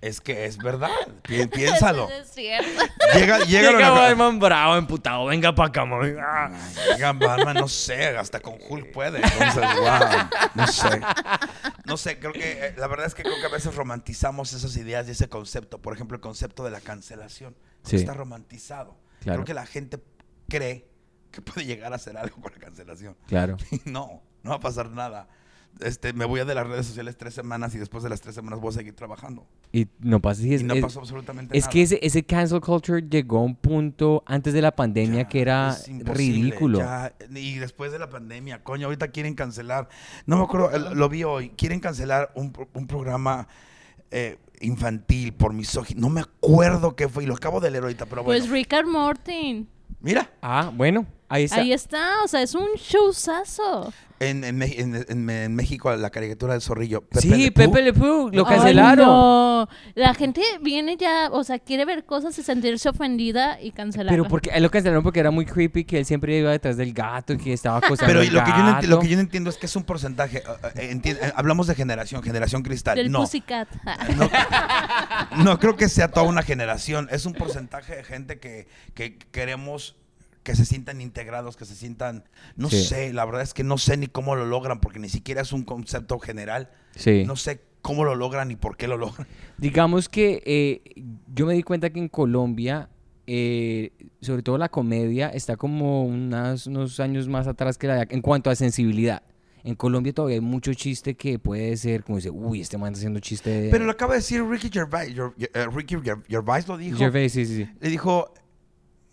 Es que es verdad. Pi- piénsalo. Es cierto. Llega, llega, Llega. Batman bravo, emputado. Venga pa' acá, mami. Ah. Llega Batman, no sé, hasta con Hulk puede. Entonces, wow, no sé. No sé, creo que eh, la verdad es que creo que a veces romantizamos esas ideas y ese concepto. Por ejemplo, el concepto de la cancelación. Sí. Está romantizado. Claro. Creo que la gente cree que puede llegar a hacer algo con la cancelación. Claro. Y no, no va a pasar nada. Este, me voy a de las redes sociales tres semanas y después de las tres semanas voy a seguir trabajando. Y no pasa así. Es, y no es- pasó absolutamente es nada. que ese, ese cancel culture llegó a un punto antes de la pandemia Ya, que era es ridículo. ya. Y después de la pandemia, coño, ahorita quieren cancelar. No me acuerdo, lo vi hoy. Quieren cancelar un, un programa eh, infantil por misógino. No me acuerdo qué fue y lo acabo de leer ahorita, pero bueno. Pues Rick and Morty. Mira, Ah, bueno, ahí está. Ahí está, o sea, es un showzazo. en, en Me- en- en- en México la caricatura del zorrillo. sí, Le Pepe Le Pew, lo Ay, cancelaron. no. La gente viene ya, o sea, quiere ver cosas y sentirse ofendida y cancelarla. Pero porque él lo cancelaron porque era muy creepy que él siempre iba detrás del gato y que estaba acosando Pero al lo que, yo no lo gato. que yo no entiendo es que es un porcentaje. eh, eh, enti- eh, hablamos de generación, generación cristal. Del no, Pussycat. no creo que sea toda una generación. Es un porcentaje de gente que, que queremos que se sientan integrados, que se sientan, no Sí. sé, la verdad es que no sé ni cómo lo logran, porque ni siquiera es un concepto general. Sí. No sé cómo lo logran y por qué lo logran. Digamos que eh, yo me di cuenta que en Colombia, eh, sobre todo la comedia, está como unas- unos años más atrás que la de acá en cuanto a sensibilidad. En Colombia todavía hay mucho chiste que puede ser como dice, uy, este man está haciendo chiste de... Pero lo acaba de decir Ricky Gervais, Ger- Ricky Ger- Gervais lo dijo. Gervais, sí, sí, sí. Le dijo,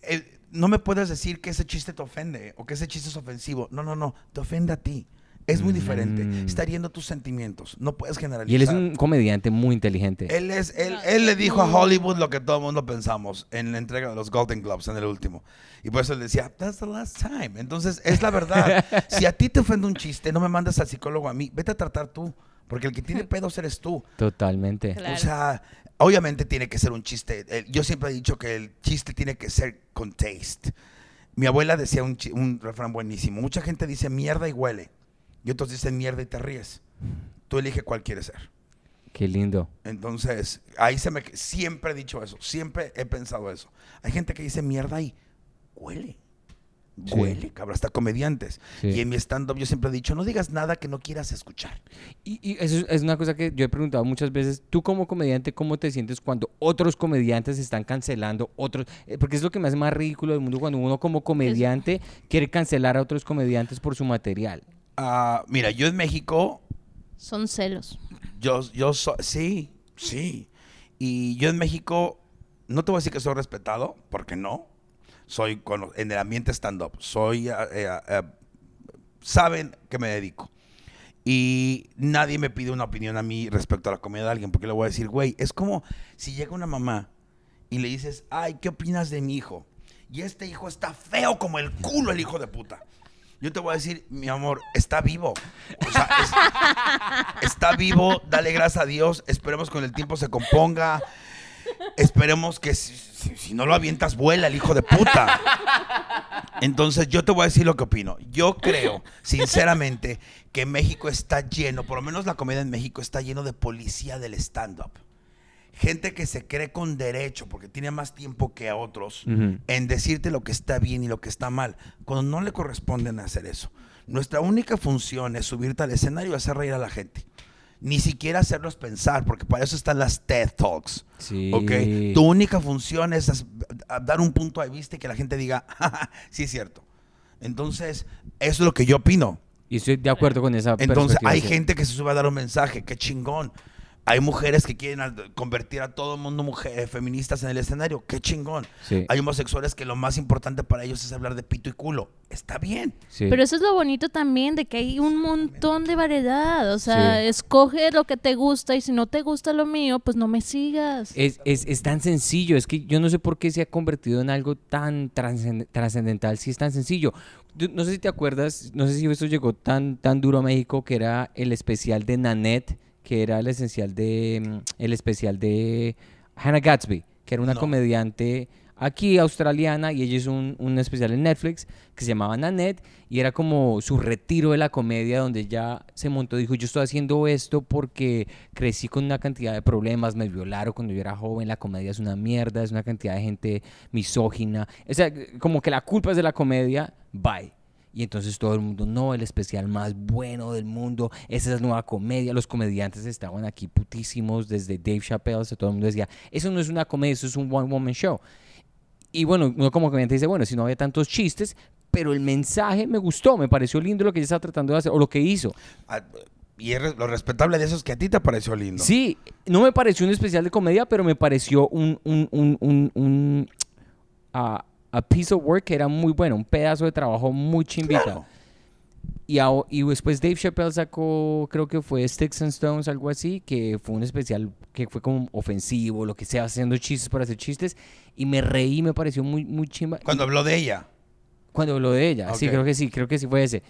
el- no me puedes decir que ese chiste te ofende o que ese chiste es ofensivo. No, no, no, te ofende a ti. Es muy diferente. Mm. Está hiriendo tus sentimientos. No puedes generalizar. Y él es un comediante muy inteligente. Él, es, él, él le dijo a Hollywood lo que todo el mundo pensamos en la entrega de los Golden Globes, en el último. Y por eso él decía, that's the last time. Entonces, es la verdad. si a ti te ofende un chiste, no me mandes al psicólogo a mí. Vete a tratar tú. Porque el que tiene pedos eres tú. Totalmente. Claro. O sea, obviamente tiene que ser un chiste. Yo siempre he dicho que el chiste tiene que ser con taste. Mi abuela decía un refrán buenísimo. Mucha gente dice mierda y huele. Y otros dicen mierda y te ríes. Tú elige cuál quieres ser. Qué lindo. Entonces, ahí se me... Siempre he dicho eso. Siempre he pensado eso. Hay gente que dice mierda y huele. Sí. Huele, cabrón. Hasta comediantes. Sí. Y en mi stand-up yo siempre he dicho, no digas nada que no quieras escuchar. Y, y eso es- una cosa que yo he preguntado muchas veces. Tú como comediante, ¿cómo te sientes cuando otros comediantes están cancelando otros? eh, porque es lo que me hace más ridículo del mundo cuando uno como comediante quiere cancelar a otros comediantes por su material. Ah, mira, yo en México Son celos. Yo, yo soy, sí, sí. Y yo en México, no te voy a decir que soy respetado, porque no. Soy cono- en el ambiente stand-up. Soy, eh, eh, eh, saben que me dedico. Y nadie me pide una opinión a mí respecto a la comida de alguien, porque le voy a decir, güey, es como si llega una mamá y le dices, ay, ¿qué opinas de mi hijo? Y este hijo está feo como el culo, el hijo de puta. Yo te voy a decir, mi amor, está vivo. Está vivo, dale gracias a Dios, esperemos con el tiempo se componga, esperemos que si, si- si no lo avientas vuela el hijo de puta. Entonces yo te voy a decir lo que opino. Yo creo, sinceramente, que México está lleno, por lo menos la comedia en México está lleno de policía del stand-up. Gente que se cree con derecho, porque tiene más tiempo que a otros, en decirte lo que está bien y lo que está mal, cuando no le corresponden hacer eso. Nuestra única función es subirte al escenario y hacer reír a la gente. Ni siquiera hacerlos pensar, porque para eso están las TED Talks. Sí. Tu única función es dar un punto de vista y que la gente diga, "Ja, ja, sí es cierto. Entonces, eso es lo que yo opino. Y estoy de acuerdo con esa Entonces, hay gente que se sube a dar un mensaje, qué chingón. Hay mujeres que quieren convertir a todo el mundo mujeres feministas en el escenario. Qué chingón. Sí. Hay homosexuales que lo más importante para ellos es hablar de pito y culo. Está bien. Sí. Pero eso es lo bonito también de que hay un montón de variedad. O sea, Sí. escoge lo que te gusta y si no te gusta lo mío, pues no me sigas. Es, es, es tan sencillo, es que yo no sé por qué se ha convertido en algo tan trascend- trascendental si es tan sencillo. No sé si te acuerdas, no sé si esto llegó tan, tan duro a México que era el especial de Nanette, que era el esencial de mm, el especial de Hannah Gatsby, que era una No. comediante aquí australiana y ella hizo un, un especial en Netflix que se llamaba Nanette y era como su retiro de la comedia donde ella se montó dijo yo estoy haciendo esto porque crecí con una cantidad de problemas, me violaron cuando yo era joven, la comedia es una mierda, es una cantidad de gente misógina, o sea, como que la culpa es de la comedia, bye. Y entonces todo el mundo, no, el especial más bueno del mundo, esa es la nueva comedia. Los comediantes estaban aquí putísimos, desde Dave Chappelle, hasta todo el mundo decía, eso no es una comedia, eso es un one woman show. Y bueno, uno como comediante dice, bueno, si no había tantos chistes, pero el mensaje me gustó, me pareció lindo lo que ella estaba tratando de hacer, o lo que hizo. Ah, Y es lo respetable de eso es que a ti te pareció lindo. Sí, no me pareció un especial de comedia, pero me pareció un, un, un, un, un, ah, a piece of work que era muy bueno, un pedazo de trabajo muy chimbita. Claro. Y, aho- y después Dave Chappelle sacó, creo que fue Sticks and Stones, algo así, que fue un especial que fue como ofensivo, lo que sea, haciendo chistes por hacer chistes. Y me reí, me pareció muy, muy chimba. Cuando habló de ella. Cuando habló de ella, sí, Ok. creo que sí, creo que sí fue ese.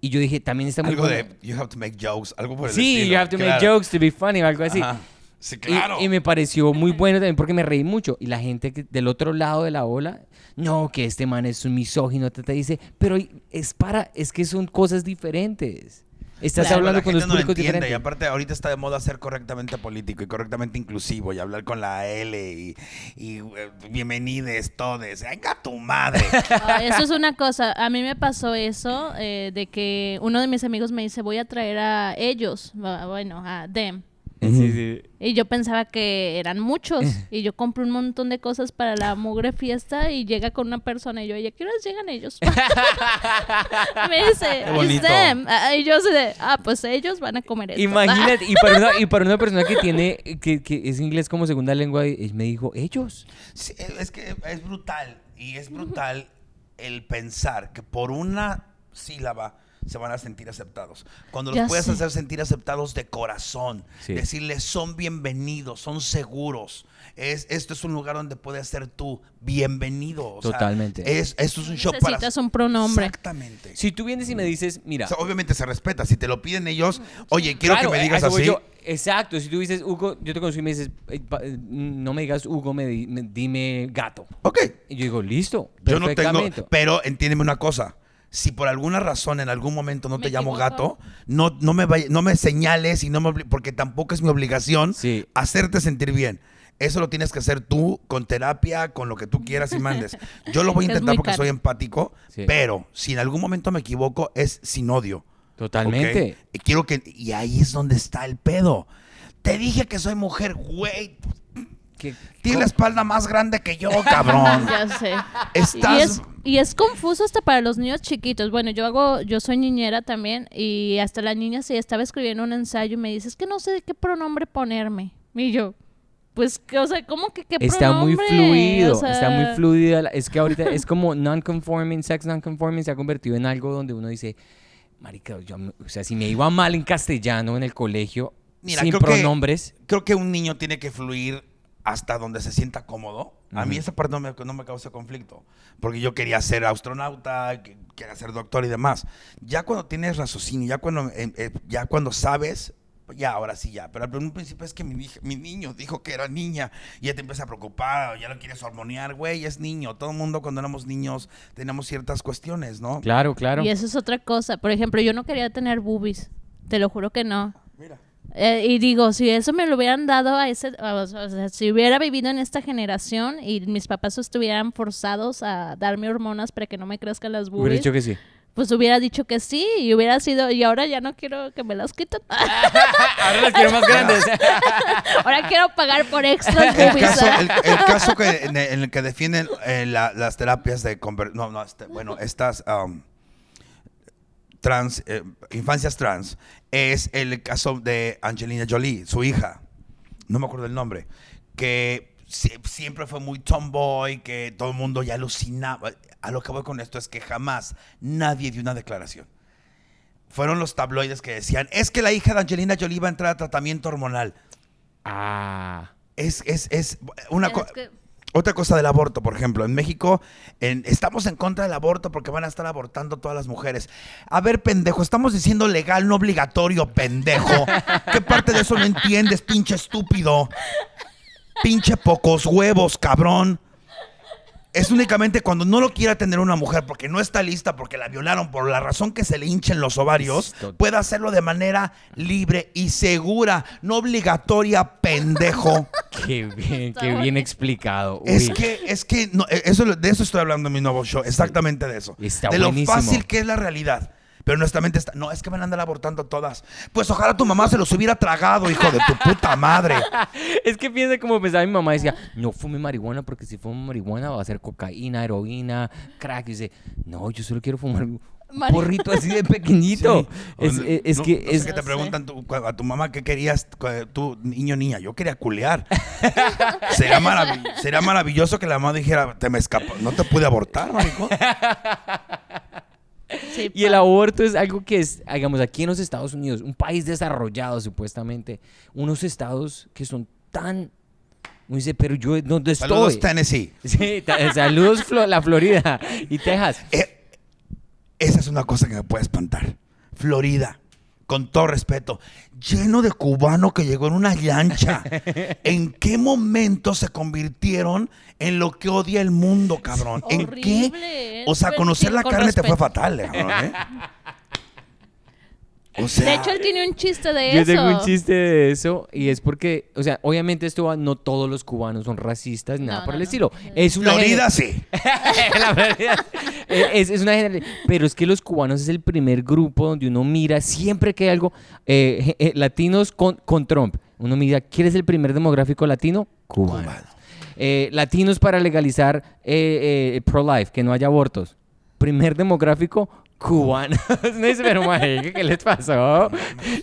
Y yo dije, también está muy Algo bueno. de you have to make jokes. Algo por el Sí, estilo. you have to make Claro. jokes to be funny algo así. Ajá. Sí, Y- claro. Y, me pareció muy bueno también porque me reí mucho. Y la gente que- del otro lado de la ola, no, que este man es un misógino, te, te dice, pero es para, es que son cosas diferentes. Estás Claro, hablando la con gente los no lo públicos entiende, Y aparte, ahorita está de moda ser correctamente político y correctamente inclusivo y hablar con la L y, y eh, bienvenides todes. ¡Venga tu madre! Eso es una cosa. A mí me pasó eso eh, de que uno de mis amigos me dice, voy a traer a ellos, bu- bueno, a them. Sí, sí. Y yo pensaba que eran muchos. Y yo compré un montón de cosas para la mugre fiesta y llega con una persona y yo, ¿y a qué horas llegan ellos? me dice, Qué "It's bonito. them". Ah, Y yo sé ah, pues ellos van a comer esto. Imagínate, y para, una, y para una persona que tiene, que, que es inglés como segunda lengua, y- y me dijo, ellos. Sí, es que es brutal. Y es brutal el pensar que por una sílaba se van a sentir aceptados. Cuando los Ya puedes sé. hacer sentir aceptados de corazón, Sí. decirles son bienvenidos, son seguros. Es, esto es un lugar donde puedes ser tú bienvenido. o sea, Totalmente. es, esto es un show para... Necesitas un pronombre. Exactamente. Si tú vienes y me dices, mira, O sea, obviamente se respeta. Si te lo piden ellos, oye, quiero Claro, que me a digas así. yo. exacto, si tú dices, Hugo, yo te conozco y me dices, "Eh, eh, no me digas Hugo, me, di- me- dime gato. Ok, Y yo digo, listo, yo no tengo, pero entiéndeme una cosa. Si por alguna razón en algún momento no Me te llamo equivoco. gato, no, no, me vaya- no me señales y no me porque tampoco es mi obligación Sí. hacerte sentir bien. Eso lo tienes que hacer tú con terapia, con lo que tú quieras y mandes. Yo lo voy a intentar porque caro. soy empático, Sí. pero si en algún momento me equivoco es sin odio. Totalmente. Y quiero que y ahí es donde está el pedo. Te dije que soy mujer, güey. Que- Tienes la espalda más grande que yo, cabrón. Ya sé. Estás Y es, y es confuso hasta para los niños chiquitos. Bueno, yo hago, yo soy niñera también y hasta la niña se estaba escribiendo un ensayo y me dice, es que no sé de qué pronombre ponerme. Y yo, pues, que, o sea, ¿cómo que qué Está muy fluido, O sea, está muy fluida. la- Es que ahorita es como non-conforming, sex non-conforming se ha convertido en algo donde uno dice, marica, yo, me- o sea, si me iba mal en castellano en el colegio, Mira, sin creo que- pronombres, Creo que un niño tiene que fluir hasta donde se sienta cómodo. A mí esa parte no me, no me causa conflicto. Porque yo quería ser astronauta, que- quería ser doctor y demás. Ya cuando tienes raciocinio, ya cuando, eh, eh, ya cuando sabes, ya, ahora sí ya. Pero al un principio es que mi, mi niño dijo que era niña y ya te empieza a preocupar, ya lo quieres hormonear, güey, es niño. Todo el mundo cuando éramos niños teníamos ciertas cuestiones, ¿no? claro, claro. Y eso es otra cosa. Por ejemplo, yo no quería tener boobies. Te lo juro que no. Mira. Eh, y digo, si eso me lo hubieran dado a ese, o sea, si hubiera vivido en esta generación y mis papás estuvieran forzados a darme hormonas para que no me crezcan las Hubiera boobies, dicho que sí. pues hubiera dicho que sí y hubiera sido, y ahora ya no quiero que me las quiten. Ahora las quiero más grandes. ahora quiero pagar por extras El boobies. caso, el, el caso que, en, el, en el que defienden eh, la- las terapias de conver- no, no, este, bueno, estas um, trans, eh, infancias trans, es el caso de Angelina Jolie, su hija. no me acuerdo el nombre, que sie- siempre fue muy tomboy, que todo el mundo ya alucinaba. A lo que voy con esto es que jamás nadie dio una declaración. Fueron los tabloides que decían, es que la hija de Angelina Jolie va a entrar a tratamiento hormonal. Ah. Es, es, es una Es cosa... que- Otra cosa del aborto, por ejemplo, en México en- estamos en contra del aborto porque van a estar abortando todas las mujeres. A ver, pendejo, estamos diciendo legal, no obligatorio, pendejo. ¿Qué parte de eso no entiendes, pinche estúpido? Pinche pocos huevos, cabrón. Es únicamente cuando no lo quiera tener una mujer porque no está lista, porque la violaron, por la razón que se le hinchen los ovarios, puede hacerlo de manera libre y segura, no obligatoria, pendejo. Qué bien, qué bien explicado. Es que, es que, no, eh, eso, de eso estoy hablando en mi nuevo show, exactamente de eso. Está de lo buenísimo. fácil que es la realidad. Pero nuestra mente está, no, es que van a andar abortando todas. Pues ojalá tu mamá se los hubiera tragado, hijo de tu puta madre. Es que piensa como pensaba mi mamá, decía, no fume marihuana porque si fumo marihuana va a ser cocaína, heroína, crack. Y dice, no, yo solo quiero fumar un Mari- porrito así de pequeñito. Es, es- es no- que no sé es... que te preguntan tu- a tu mamá qué querías, tú, niño niña. Yo quería culear. sería, marav- sería maravilloso que la mamá dijera, te me escapó, no te pude abortar, marico. sí, Y el aborto es algo que es, digamos, aquí en los Estados Unidos, un país desarrollado supuestamente, unos estados que son tan... Uno dice, pero yo, ¿dónde estoy? Saludos, Tennessee. Sí, saludos Flo- la Florida y Texas. Eh, esa es una cosa que me puede espantar. Florida, con todo respeto, lleno de cubano que llegó en una lancha. ¿En qué momento se convirtieron en lo que odia el mundo, cabrón? ¿En qué? Horrible, O sea, conocer la con carne te fue fatal, eh, cabrón, ¿eh? O sea, De hecho, él tiene un chiste de Yo eso. tengo un chiste de eso y es porque, o sea, obviamente esto va- no todos los cubanos son racistas No, nada por no, el no. estilo. Es una Florida sí. La Florida. es, es una general- pero es que los cubanos es el primer grupo donde uno mira siempre que hay algo eh, eh, latinos con, con Trump. Uno mira, ¿quién es el primer demográfico latino? Cubano. Cubano. Eh, latinos para legalizar eh, eh, pro-life, que no haya abortos. Primer demográfico, cubano. no dice, pero marica, ¿qué les pasó?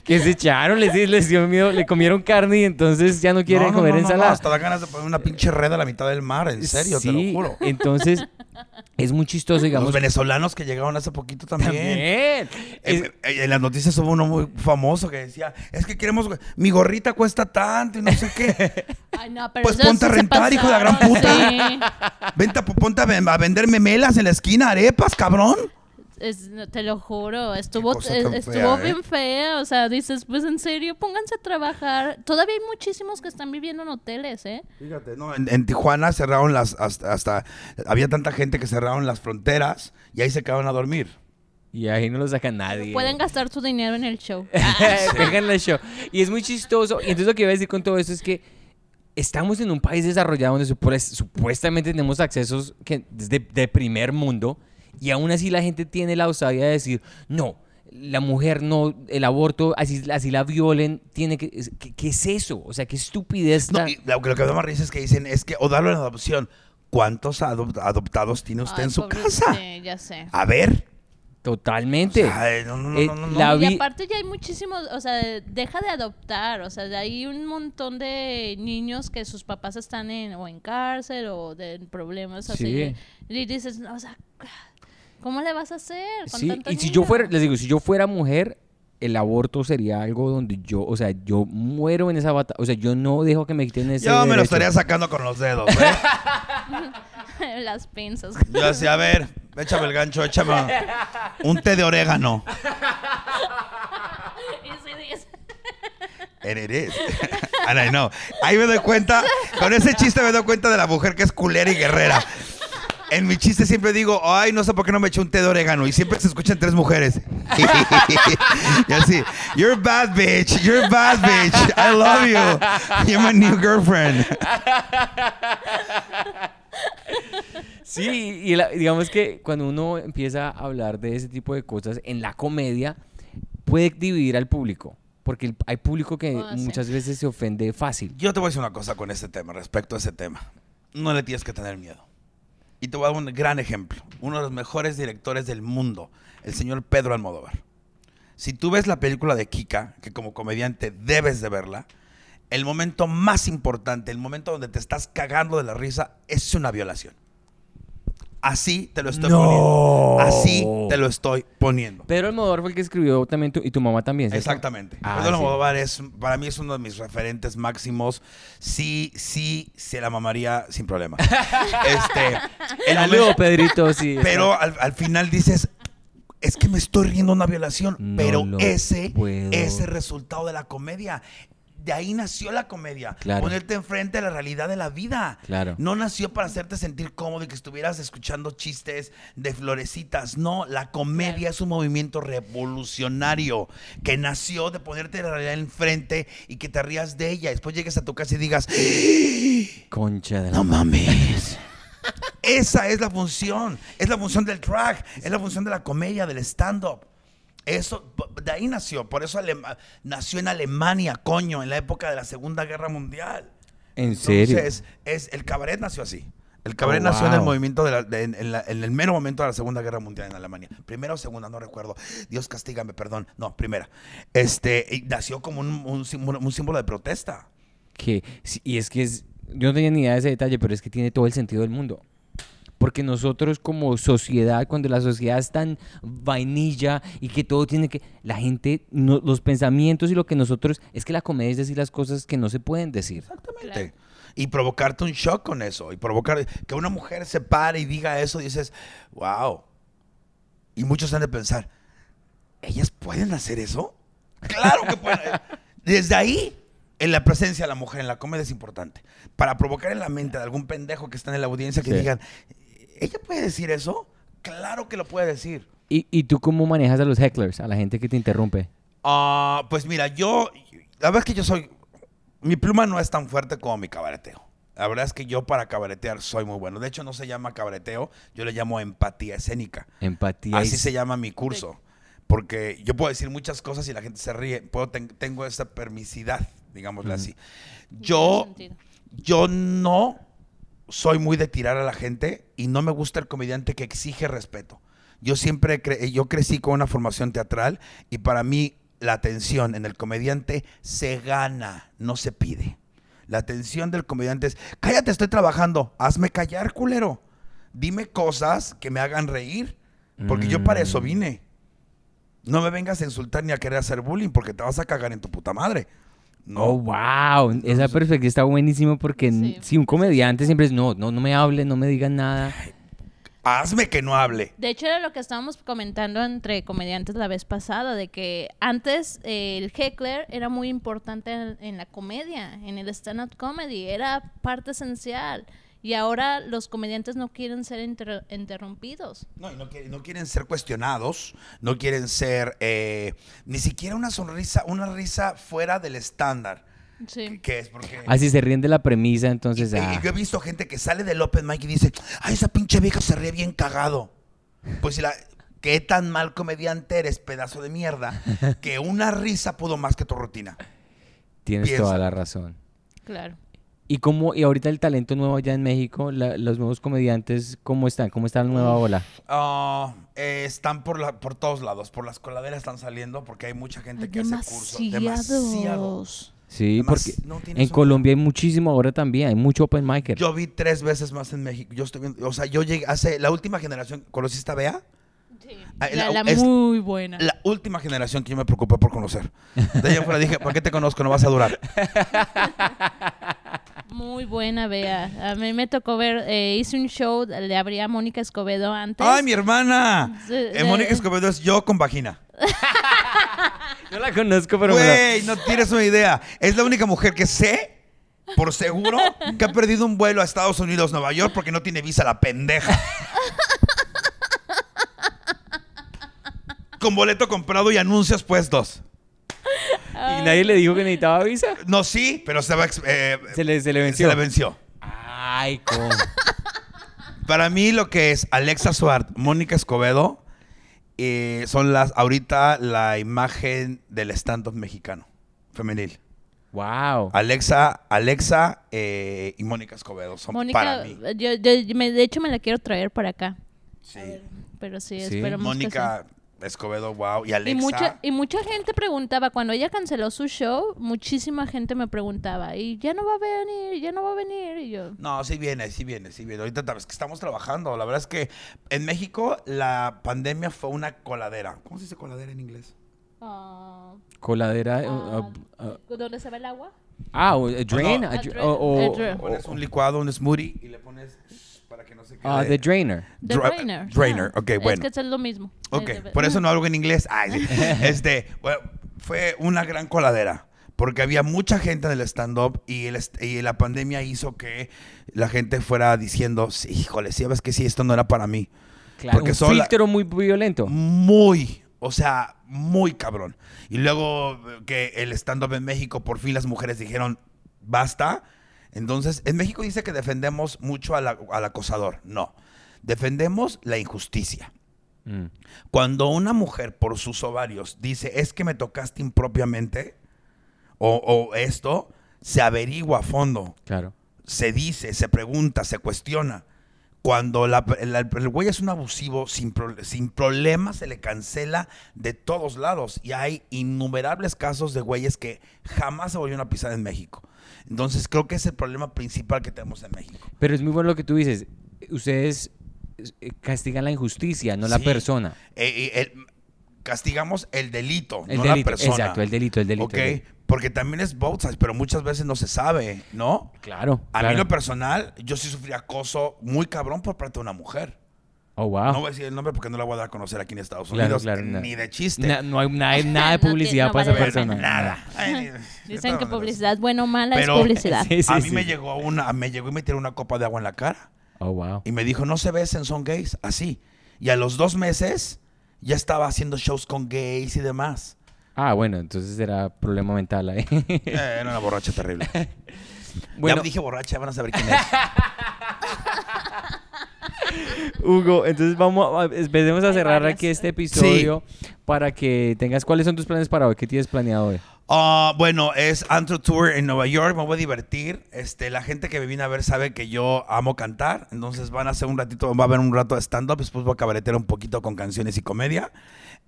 Que se echaron, les, les dio miedo, le comieron carne y entonces ya no quieren No, no, comer no, no, no, ensalada. hasta da ganas de poner una pinche red a la mitad del mar, en serio, te lo juro. Entonces, es muy chistoso, digamos. Los venezolanos que llegaron hace poquito también. También. Es- en las noticias hubo uno muy famoso que decía, es que queremos, mi gorrita cuesta tanto y no sé qué. Ay, no, pero Pues ponte a rentar, hijo de la gran puta. sí. Vente, ponte a vender memelas en la esquina, arepas, cabrón. Es- te lo juro, estuvo, eh, estuvo fea, ¿eh? bien fea. O sea, dices, pues en serio, pónganse a trabajar. Todavía hay muchísimos que están viviendo en hoteles, ¿eh? Fíjate, no, en, en Tijuana cerraron las, hasta, hasta- había tanta gente que cerraron las fronteras y ahí se quedaban a dormir. Y ahí no lo saca nadie. Pueden gastar su dinero en el show. Vengan al show. Y es muy chistoso. Y entonces lo que iba a decir con todo esto es que estamos en un país desarrollado donde supue- supuestamente tenemos accesos que, de, de primer mundo y aún así la gente tiene la osadía de decir, no, la mujer no, el aborto, así, así la violen, tiene que... ¿Qué, qué es eso? O sea, qué estupidez No, lo, que- lo que me da más risa es que dicen, es que, o darlo en adopción. ¿Cuántos adop- adoptados tiene usted Ay, en su pobre- casa? Sí, ya sé. A ver. Totalmente. No, no, Eh, no, no, no. la- Y aparte ya hay muchísimos, o sea, deja de adoptar, o sea, hay un montón de niños que sus papás están en o en cárcel o de problemas así. Sí. Y dices, o sea, ¿cómo le vas a hacer con Sí, y si yo fuera, les digo, si yo fuera mujer, el aborto sería algo donde yo, o sea, yo muero en esa batalla, o sea, yo no dejo que me quiten ese Yo me lo estaría sacando con los dedos, ¿eh? Las pinzas. Yo así, a ver, échame el gancho, échame un té de orégano. And I know. Ahí me doy cuenta, con ese chiste me doy cuenta de la mujer que es culera y guerrera. En mi chiste siempre digo, ay, no sé por qué no me eché un té de orégano. Y siempre se escuchan tres mujeres. y así, you're a bad bitch, you're a bad bitch. I love you. You're my new girlfriend. Sí, y la- digamos que cuando uno empieza a hablar de ese tipo de cosas en la comedia, puede dividir al público. Porque hay público que Oh, sí. muchas veces se ofende fácil. Yo te voy a decir una cosa con este tema, respecto a ese tema. No le tienes que tener miedo. Y te voy a dar un gran ejemplo. Uno de los mejores directores del mundo, el señor Pedro Almodóvar. Si tú ves la película de Kika, que como comediante debes de verla, el momento más importante, el momento donde te estás cagando de la risa, es una violación. Así te lo estoy No. poniendo. Así te lo estoy poniendo. Pedro Almodóvar fue el que escribió también tu- y tu mamá también. Exactamente. Ah, Pedro sí. Almodóvar es, para mí es uno de mis referentes máximos. Sí, sí, se la mamaría sin problema. este, el Saludo, momento- Pedrito, sí. pero al, al final dices, es que me estoy riendo una violación. No pero ese puedo. es el resultado de la comedia. De ahí nació la comedia. Claro. Ponerte enfrente a la realidad de la vida. Claro. No nació para hacerte sentir cómodo y que estuvieras escuchando chistes de florecitas. No, la comedia es un movimiento revolucionario que nació de ponerte la realidad enfrente y que te rías de ella. Después llegues a tu casa y digas, Concha de la no mames. Esa es la función. Es la función del drag. Es la función de la comedia, del stand-up. Eso, de ahí nació. Por eso Alema- nació en Alemania, coño, en la época de la Segunda Guerra Mundial. ¿En serio? Entonces, es, el cabaret nació así. El cabaret Oh, nació en el movimiento, de la- de- en, en la- en el mero momento de la Segunda Guerra Mundial en Alemania. Primera o segunda, no recuerdo. Dios castígame, perdón. No, primera. Este, y nació como un, un símbolo, un símbolo de protesta. que y es que es, yo no tenía ni idea de ese detalle, pero es que tiene todo el sentido del mundo. Porque nosotros como sociedad, cuando la sociedad es tan vainilla y que todo tiene que... La gente, no- los pensamientos y lo que nosotros... Es que la comedia es decir las cosas que no se pueden decir. Exactamente. Y provocarte un shock con eso. Y provocar que una mujer se pare y diga eso, dices, wow. Y muchos han de pensar, ¿ellas pueden hacer eso? Claro que pueden. Desde ahí, en la presencia de la mujer en la comedia es importante. Para provocar en la mente de algún pendejo que está en la audiencia que Sí. digan, ¿ella puede decir eso? Claro que lo puede decir. ¿Y, y tú cómo manejas a los hecklers, a la gente que te interrumpe? Ah, pues mira, yo, la verdad es que yo soy, mi pluma no es tan fuerte como mi cabareteo. La verdad es que yo para cabaretear soy muy bueno. De hecho, no se llama cabareteo, yo le llamo empatía escénica. Empatía. Así se llama mi curso. Porque yo puedo decir muchas cosas y la gente se ríe. Puedo ten- tengo esa permisidad, digámoslo así. Yo, yo no soy muy de tirar a la gente y no me gusta el comediante que exige respeto. Yo siempre cre- yo crecí con una formación teatral y para mí la atención en el comediante se gana, no se pide. La atención del comediante es, cállate, estoy trabajando, hazme callar, culero. Dime cosas que me hagan reír, porque yo para eso Mm. vine. No me vengas a insultar ni a querer hacer bullying porque te vas a cagar en tu puta madre. No. Oh, wow. Esa perspectiva está buenísimo porque Sí. si un comediante siempre es, no, no, no me hable, no me digan nada. Hazme que no hable. De hecho, era lo que estábamos comentando entre comediantes la vez pasada, de que antes eh, el heckler era muy importante en, en la comedia, en el stand-up comedy, era parte esencial. Y ahora los comediantes no quieren ser inter- interrumpidos. No, y no, quieren, no quieren ser cuestionados, no quieren ser eh, ni siquiera una sonrisa, una risa fuera del estándar. Sí. Que es porque... Así se ríen de la premisa, entonces... y ah, yo he visto gente que sale del open mic y dice, ay, esa pinche vieja se ríe bien cagado. Pues si la... Qué tan mal comediante eres, pedazo de mierda, que una risa pudo más que tu rutina. tienes piensa. toda la razón. Claro. ¿Y cómo, y ahorita el talento nuevo allá en México, la- los nuevos comediantes, cómo están? ¿Cómo está la nueva ola? Ah, eh, están por, la, por todos lados, por las coladeras están saliendo porque hay mucha gente Hay que hace cursos. Demasiado. demasiados. Sí, porque no en Colombia hay muchísimo ahora también, hay mucho open micer. Yo vi tres veces más en México. Yo estoy viendo, o sea, yo llegué hace la última generación, ¿conociste a Bea? Ah, La, la- la es- muy buena. La última generación que yo me preocupé por conocer. De en fuera dije, ¿para qué te conozco? No vas a durar. Muy buena, Bea. A mí me tocó ver, eh, hice un show, le abría a Mónica Escobedo antes. ¡Ay, mi hermana! Eh, Mónica Escobedo es yo con vagina. No la conozco, pero Güey, no tienes una idea. Es la única mujer que sé, por seguro, que ha perdido un vuelo a Estados Unidos, Nueva York, porque no tiene visa la pendeja. Con boleto comprado y anuncios puestos. Y nadie le dijo que necesitaba visa. No, sí, pero se va. eh, Se le, se le venció. Se le venció. Ay, cómo. Para mí lo que es Alexa Suart, Mónica Escobedo, eh, son las ahorita la imagen del stand-up mexicano, femenil. wow. Alexa, Alexa eh, y Mónica Escobedo son Mónica, para mí. yo, yo- me- de hecho me la quiero traer para acá. Sí. Pero sí, Sí. esperemos que Mónica, Escobedo, wow. Y Y Alexa. mucha, y mucha gente preguntaba, cuando ella canceló su show, muchísima gente me preguntaba, y ya no va a venir, ya no va a venir, y yo... No, sí viene, sí viene, sí viene. Ahorita es que estamos trabajando. La verdad es que en México la pandemia fue una coladera. ¿Cómo se dice coladera en inglés? ah, Coladera. ah, uh, uh, uh, ¿Dónde se va el agua? ah, o- a drain. no. a A dr- drain, o- o- a drain. o- Pones un licuado, un smoothie y le pones para que no se quede. ah, the drainer. The Dra- drainer. drainer, ah. ok, Es bueno. que es lo mismo. Ok, Es por eso no hablo en inglés. Ay, sí. este, bueno, fue una gran coladera. Porque había mucha gente en el stand-up y, el est- y la pandemia hizo que la gente fuera diciendo, sí, híjole, sí, ves que sí, esto no era para mí. Claro, Porque un son la- filtro muy violento. Muy, o sea, muy cabrón. Y luego que el stand-up en México, por fin las mujeres dijeron, basta. Entonces, en México dice que defendemos mucho al, al acosador. No, defendemos la injusticia. Mm, Cuando una mujer por sus ovarios dice, es que me tocaste impropiamente, o, o esto, se averigua a fondo, claro. se dice, se pregunta, se cuestiona. Cuando la- la- el güey es un abusivo, sin, pro- sin problema se le cancela de todos lados. Y hay innumerables casos de güeyes que jamás se volvieron a pisar en México. Entonces creo que es el problema principal que tenemos en México. Pero es muy bueno lo que tú dices. Ustedes eh, castigan la injusticia, no la persona. Eh, eh, el- castigamos el delito, El no delito, la persona. exacto, el delito, el delito, ¿Ok? el delito. Porque también es both sides, pero muchas veces no se sabe, ¿no? Claro. A claro. mí lo personal, yo sí sufrí acoso muy cabrón por parte de una mujer. Oh, wow. No voy a decir el nombre porque no la voy a dar a conocer aquí en Estados Unidos. claro, ni de chiste. Na- no hay nada, nada de publicidad para no esa vale persona. Nada. Ay, Dicen que publicidad bueno o mala Pero- es publicidad. Sí, sí, a mí sí. me llegó una, me llegó y me tiró una copa de agua en la cara. Oh, wow. Y me dijo, no se besen, son gays. Así. Y a los dos meses ya estaba haciendo shows con gays y demás. Ah, bueno, entonces era problema mental ahí. Eh, era una borracha terrible. bueno, Ya dije borracha, van a saber quién es. Hugo, entonces vamos a, empecemos a cerrar aquí este episodio para que tengas cuáles son tus planes para hoy, qué tienes planeado hoy. Ah, bueno, es Antro Tour en Nueva York, me voy a divertir. Este, la gente que me viene a ver sabe que yo amo cantar, entonces van a hacer un ratito, va a haber un rato de stand-up, después voy a cabaretear un poquito con canciones y comedia.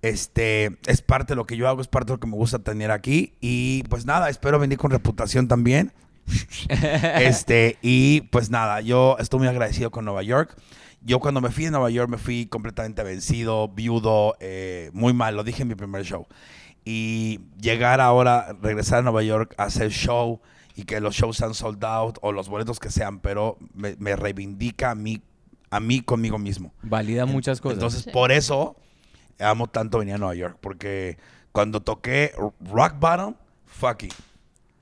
Este, es parte de lo que yo hago, es parte de lo que me gusta tener aquí. Y pues nada, espero venir con reputación también. este, y pues nada, yo estoy muy agradecido con Nueva York. Yo cuando me fui de Nueva York me fui completamente vencido, viudo, eh, muy mal, lo dije en mi primer show. Y llegar ahora, regresar a Nueva York a hacer show y que los shows sean sold out o los boletos que sean, pero me, me reivindica a mí, a mí conmigo mismo. Valida muchas cosas. Entonces, Sí. por eso amo tanto venir a Nueva York, porque cuando toqué Rock Bottom, fue aquí.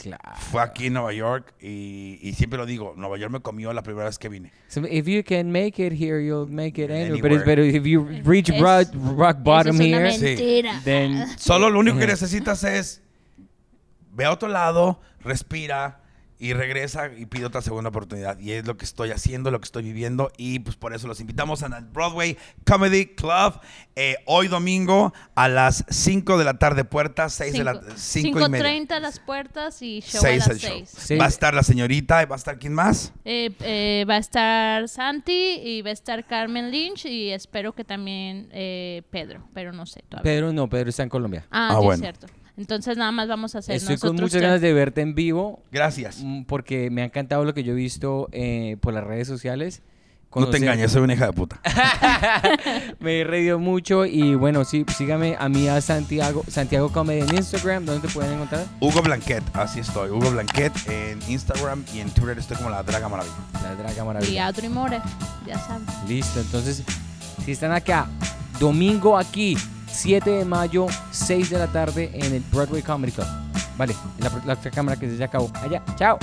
Claro. Fue aquí en Nueva York y, y siempre lo digo, Nueva York me comió la primera vez que vine. So if you can make it here, you'll make it anywhere. Pero if you reach Es- rock, rock bottom es here, Sí. then Solo lo único que necesitas es ve a otro lado, respira y regresa y pide otra segunda oportunidad. Y es lo que estoy haciendo, lo que estoy viviendo. Y pues por eso los invitamos a Broadway Comedy Club eh, hoy domingo a las 5 de la tarde, puertas 6 de la 5 y media. 5.30 las puertas y show Seis a las show. 6. Sí. Va a estar la señorita va a estar quién más. Eh, eh, va a estar Santi y va a estar Carmen Lynch y espero que también eh, Pedro, pero no sé todavía. Pedro no, Pedro está en Colombia. ah, Ah, sí, bueno. es cierto. Entonces nada más vamos a hacer Estoy con muchas tres. ganas de verte en vivo Gracias. mm, porque me ha encantado lo que yo he visto eh, por las redes sociales. No te engañes, soy una hija de puta. Me he reído mucho y bueno, sí, sígame a mí a Santiago, Santiago Comedy en Instagram, ¿dónde te pueden encontrar? Hugo Blanquet, así estoy. Hugo Blanquet en Instagram y en Twitter estoy como la Draga Maravilla. La Draga Y Maravilla. Audrey More, ya saben. Listo, entonces, si están acá, domingo aquí, 7 de mayo, 6 de la tarde en el Broadway Comedy Club. Vale, la, la otra cámara que se ya acabó. Allá, chao.